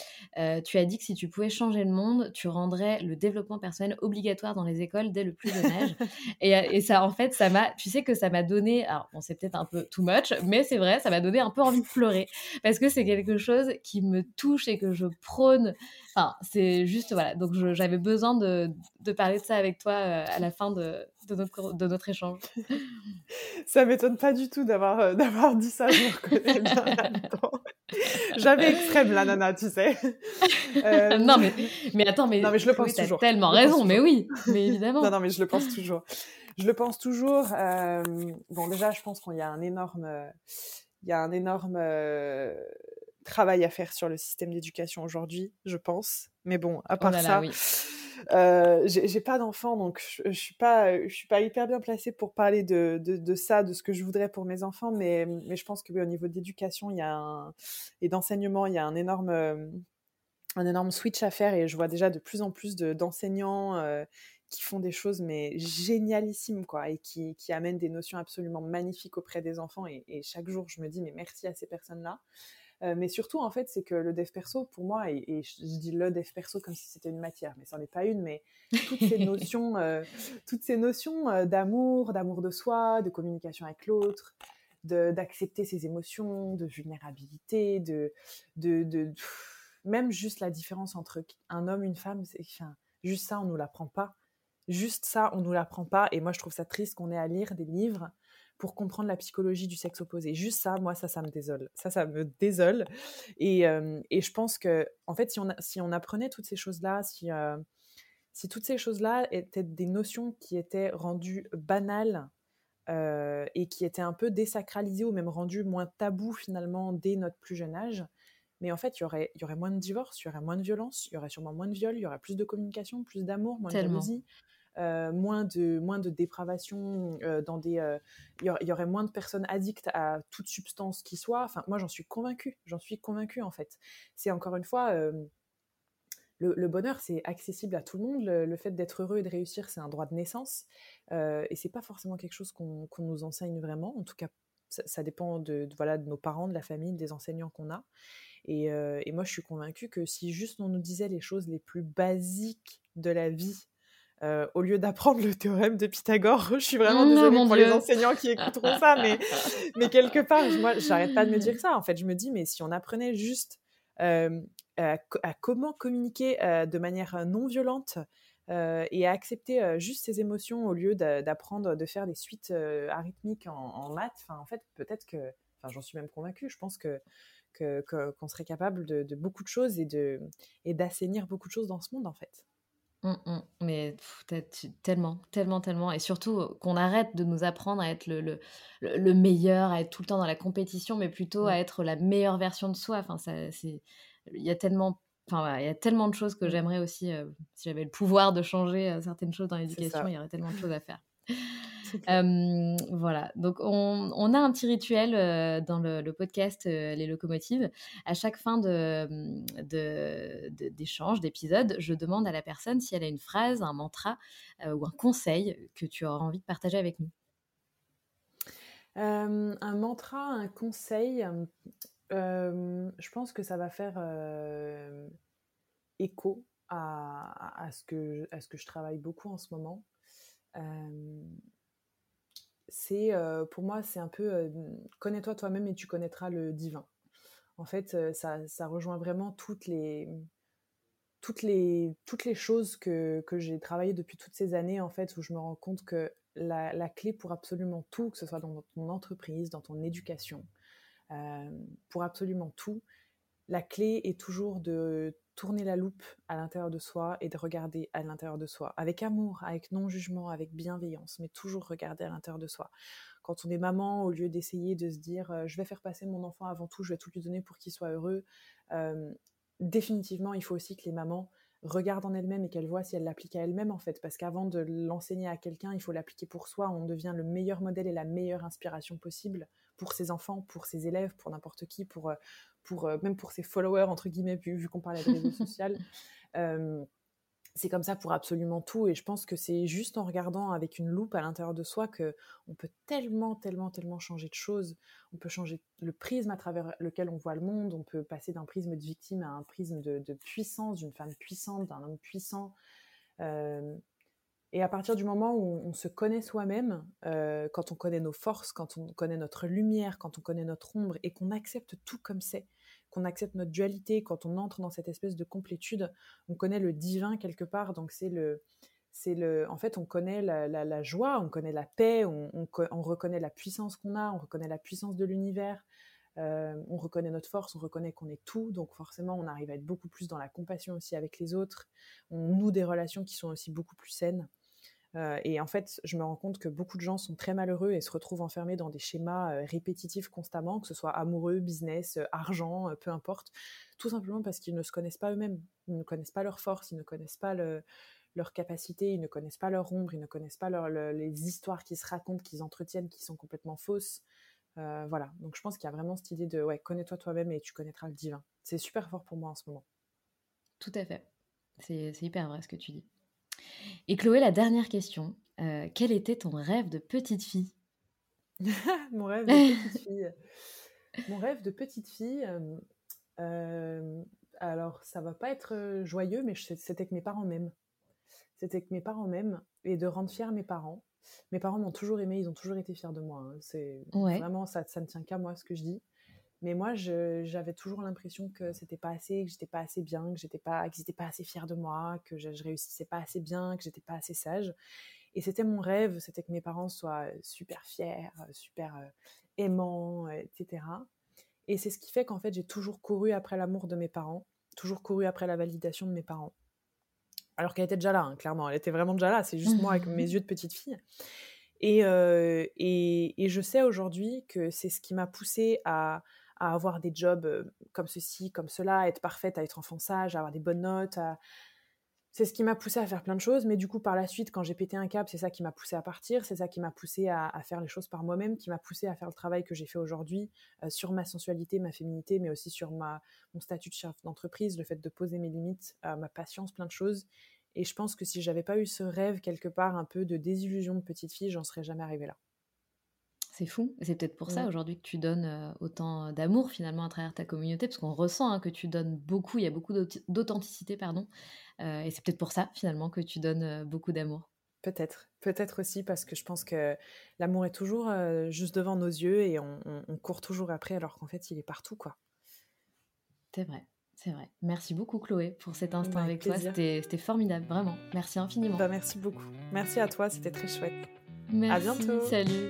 tu as dit que si tu pouvais changer le monde, tu rendrais le développement personnel obligatoire dans les écoles dès le plus jeune âge. <laughs> et, ça, en fait, ça m'a, tu sais que ça m'a donné, alors bon, c'est peut-être un peu too much, mais c'est vrai, ça m'a donné un peu envie de pleurer parce que c'est quelque chose qui me touche et que je prône. Enfin, c'est juste, voilà. Donc, j'avais besoin de, de, parler de ça avec toi euh, à la fin de, de, notre, de notre échange. <laughs> ça m'étonne pas du tout d'avoir euh, d'avoir dit ça. Je me reconnais bien <laughs> J'avais extrême, la nana, tu sais. <laughs> Euh, non, mais, mais attends, mais, non, mais je le pense toujours. tellement raison, mais oui, mais évidemment. non, non, mais je le pense toujours. Je le pense toujours. bon, déjà, je pense qu'il y a un énorme. Il y a un énorme travail à faire sur le système d'éducation aujourd'hui, je pense. Mais bon, à oh part ça, euh, j'ai pas d'enfants, donc je, je, suis pas, je suis pas hyper bien placée pour parler de, de, ça, de ce que je voudrais pour mes enfants. Mais, mais je pense que au niveau d'éducation, il y a un, et d'enseignement, il y a un énorme, un énorme switch à faire. Et je vois déjà de plus en plus d'enseignants. Euh, qui font des choses mais génialissimes quoi et qui, qui, amènent des notions absolument magnifiques auprès des enfants et, et chaque jour je me dis mais merci à ces personnes là euh, mais surtout, en fait, c'est que le dev perso, pour moi, et, je dis le dev perso comme si c'était une matière, mais ça n'en est pas une, mais toutes ces <laughs> notions, euh, toutes ces notions euh, d'amour, d'amour de soi, de communication avec l'autre, d'accepter ses émotions, de vulnérabilité, de, de, de, même juste la différence entre un homme, une femme, c'est enfin, juste ça, on nous l'apprend pas. Juste ça, on nous l'apprend pas. Et moi, je trouve ça triste qu'on ait à lire des livres pour comprendre la psychologie du sexe opposé. Juste ça, moi, ça, ça me désole. Ça, ça me désole. Et, euh, et je pense que, en fait, si on, si on apprenait toutes ces choses-là, si, euh, si toutes ces choses-là étaient des notions qui étaient rendues banales euh, et qui étaient un peu désacralisées ou même rendues moins tabous finalement dès notre plus jeune âge, mais en fait, il y aurait, y aurait moins de divorces, il y aurait moins de violence, il y aurait sûrement moins de viols, il y aurait plus de communication, plus d'amour, moins de jalousie. Euh, moins, de, moins de dépravation, euh, dans des, euh, il y, aurait moins de personnes addictes à toute substance qui soit. Enfin, moi, j'en suis convaincue. J'en suis convaincue, en fait. C'est encore une fois, le, bonheur, c'est accessible à tout le monde. Le, fait d'être heureux et de réussir, c'est un droit de naissance. et c'est pas forcément quelque chose qu'on nous enseigne vraiment. En tout cas, ça, dépend de, voilà, de nos parents, de la famille, des enseignants qu'on a. Et, et, moi, je suis convaincue que si juste on nous disait les choses les plus basiques de la vie euh, au lieu d'apprendre le théorème de Pythagore. <laughs> Je suis vraiment désolée pour les enseignants qui écouteront ça, mais, <laughs> mais quelque part, moi, j'arrête pas de me dire ça. En fait, je me dis, mais si on apprenait juste euh, à, comment communiquer euh, de manière non violente et à accepter juste ses émotions au lieu d'apprendre de faire des suites arythmiques en, maths, en fait, peut-être que, enfin, j'en suis même convaincue, je pense que qu'on serait capable de, de, beaucoup de choses et d'assainir beaucoup de choses dans ce monde en fait. Mmh, mmh. Mais tellement, tellement, tellement. Et surtout qu'on arrête de nous apprendre à être le, le, le, meilleur, à être tout le temps dans la compétition, mais plutôt à être la meilleure version de soi. Enfin, ça, c'est, il y a tellement, enfin, il y a tellement de choses que mmh. j'aimerais aussi, si j'avais le pouvoir de changer certaines choses dans l'éducation, il y aurait tellement de choses à faire. <laughs> voilà, donc on, a un petit rituel dans le, podcast Les Locomotives. À chaque fin d'échange, de, d'épisode, je demande à la personne si elle a une phrase, un mantra ou un conseil que tu auras envie de partager avec nous. un mantra, un conseil, je pense que ça va faire écho à, ce que, à ce que je travaille beaucoup en ce moment c'est pour moi c'est un peu connais-toi toi-même et tu connaîtras le divin. En fait, ça, rejoint vraiment toutes les toutes les toutes les choses que, j'ai travaillées depuis toutes ces années en fait où je me rends compte que la, clé pour absolument tout, que ce soit dans ton entreprise, dans ton éducation, pour absolument tout, la clé est toujours de tourner la loupe à l'intérieur de soi et de regarder à l'intérieur de soi, avec amour, avec non-jugement, avec bienveillance, mais toujours regarder à l'intérieur de soi. Quand on est maman, au lieu d'essayer de se dire euh, je vais faire passer mon enfant avant tout, je vais tout lui donner pour qu'il soit heureux, euh, définitivement, il faut aussi que les mamans regardent en elles-mêmes et qu'elles voient si elles l'appliquent à elles-mêmes en fait, parce qu'avant de l'enseigner à quelqu'un, il faut l'appliquer pour soi, on devient le meilleur modèle et la meilleure inspiration possible pour ses enfants, pour ses élèves, pour n'importe qui, pour, euh, pour, euh, même pour ses followers, entre guillemets, vu, qu'on parlait de réseaux <laughs> sociaux. Euh, c'est comme ça pour absolument tout. Et je pense que c'est juste en regardant avec une loupe à l'intérieur de soi que on peut tellement, tellement, tellement changer de choses. On peut changer le prisme à travers lequel on voit le monde. On peut passer d'un prisme de victime à un prisme de, puissance, d'une femme puissante, d'un homme puissant. Et à partir du moment où on, se connaît soi-même, euh, quand on connaît nos forces, quand on connaît notre lumière, quand on connaît notre ombre, et qu'on accepte tout comme c'est, qu'on accepte notre dualité, quand on entre dans cette espèce de complétude, on connaît le divin quelque part. Donc c'est le, c'est le, en fait, on connaît la, joie, on connaît la paix, on, reconnaît la puissance qu'on a, on reconnaît la puissance de l'univers. Euh, on reconnaît notre force, on reconnaît qu'on est tout, donc forcément on arrive à être beaucoup plus dans la compassion aussi avec les autres. On noue des relations qui sont aussi beaucoup plus saines. Euh, et en fait, je me rends compte que beaucoup de gens sont très malheureux et se retrouvent enfermés dans des schémas euh, répétitifs constamment, que ce soit amoureux, business, euh, argent, peu importe, tout simplement parce qu'ils ne se connaissent pas eux-mêmes, ils ne connaissent pas leurs forces, ils ne connaissent pas leurs capacités, ils ne connaissent pas leur ombre, ils ne connaissent pas les histoires qui se racontent, qu'ils entretiennent, qui sont complètement fausses. voilà, donc je pense qu'il y a vraiment cette idée de ouais, connais-toi toi-même et tu connaîtras le divin. C'est super fort pour moi en ce moment. Tout à fait. C'est hyper vrai ce que tu dis. Et Chloé, la dernière question. Euh, quel était ton rêve de petite fille? <laughs> Mon rêve de <laughs> petite fille. Mon rêve de petite fille. Euh, euh, alors, ça va pas être joyeux, mais c'était que mes parents m'aiment. C'était que mes parents m'aiment et de rendre fiers mes parents. Mes parents m'ont toujours aimé, ils ont toujours été fiers de moi. Hein. C'est vraiment ça, ça ne tient qu'à moi ce que je dis. Mais moi, j'avais toujours l'impression que c'était pas assez, que j'étais pas assez bien, que j'étais pas, pas assez fiers de moi, que je, je réussissais pas assez bien, que j'étais pas assez sage. Et c'était mon rêve, c'était que mes parents soient super fiers, super euh, aimants, etc. Et c'est ce qui fait qu'en fait, j'ai toujours couru après l'amour de mes parents, toujours couru après la validation de mes parents. Alors qu'elle était déjà là, hein, clairement, elle était vraiment déjà là. C'est juste moi avec mes yeux de petite fille. Et, euh, et, et, je sais aujourd'hui que c'est ce qui m'a poussée à, à avoir des jobs comme ceci, comme cela, à être parfaite, à être enfant sage, à avoir des bonnes notes. C'est ce qui m'a poussé à faire plein de choses, mais du coup, par la suite, quand j'ai pété un câble, c'est ça qui m'a poussé à partir, c'est ça qui m'a poussé à, faire les choses par moi-même, qui m'a poussé à faire le travail que j'ai fait aujourd'hui sur ma sensualité, ma féminité, mais aussi sur mon statut de chef d'entreprise, le fait de poser mes limites, ma patience, plein de choses. Et je pense que si j'avais pas eu ce rêve quelque part un peu de désillusion de petite fille, j'en serais jamais arrivée là. C'est fou. C'est peut-être pour ça aujourd'hui que tu donnes euh, autant d'amour finalement à travers ta communauté, parce qu'on ressent hein, que tu donnes beaucoup, il y a beaucoup d'authenticité, pardon. Euh, et c'est peut-être pour ça finalement que tu donnes euh, beaucoup d'amour. Peut-être, peut-être aussi parce que je pense que l'amour est toujours juste devant nos yeux et on, court toujours après alors qu'en fait il est partout quoi. C'est vrai, c'est vrai. Merci beaucoup Chloé pour cet instant avec, toi, c'était formidable, vraiment. Merci infiniment. Bah, merci beaucoup. Merci à toi, c'était très chouette. Merci, à bientôt. Salut.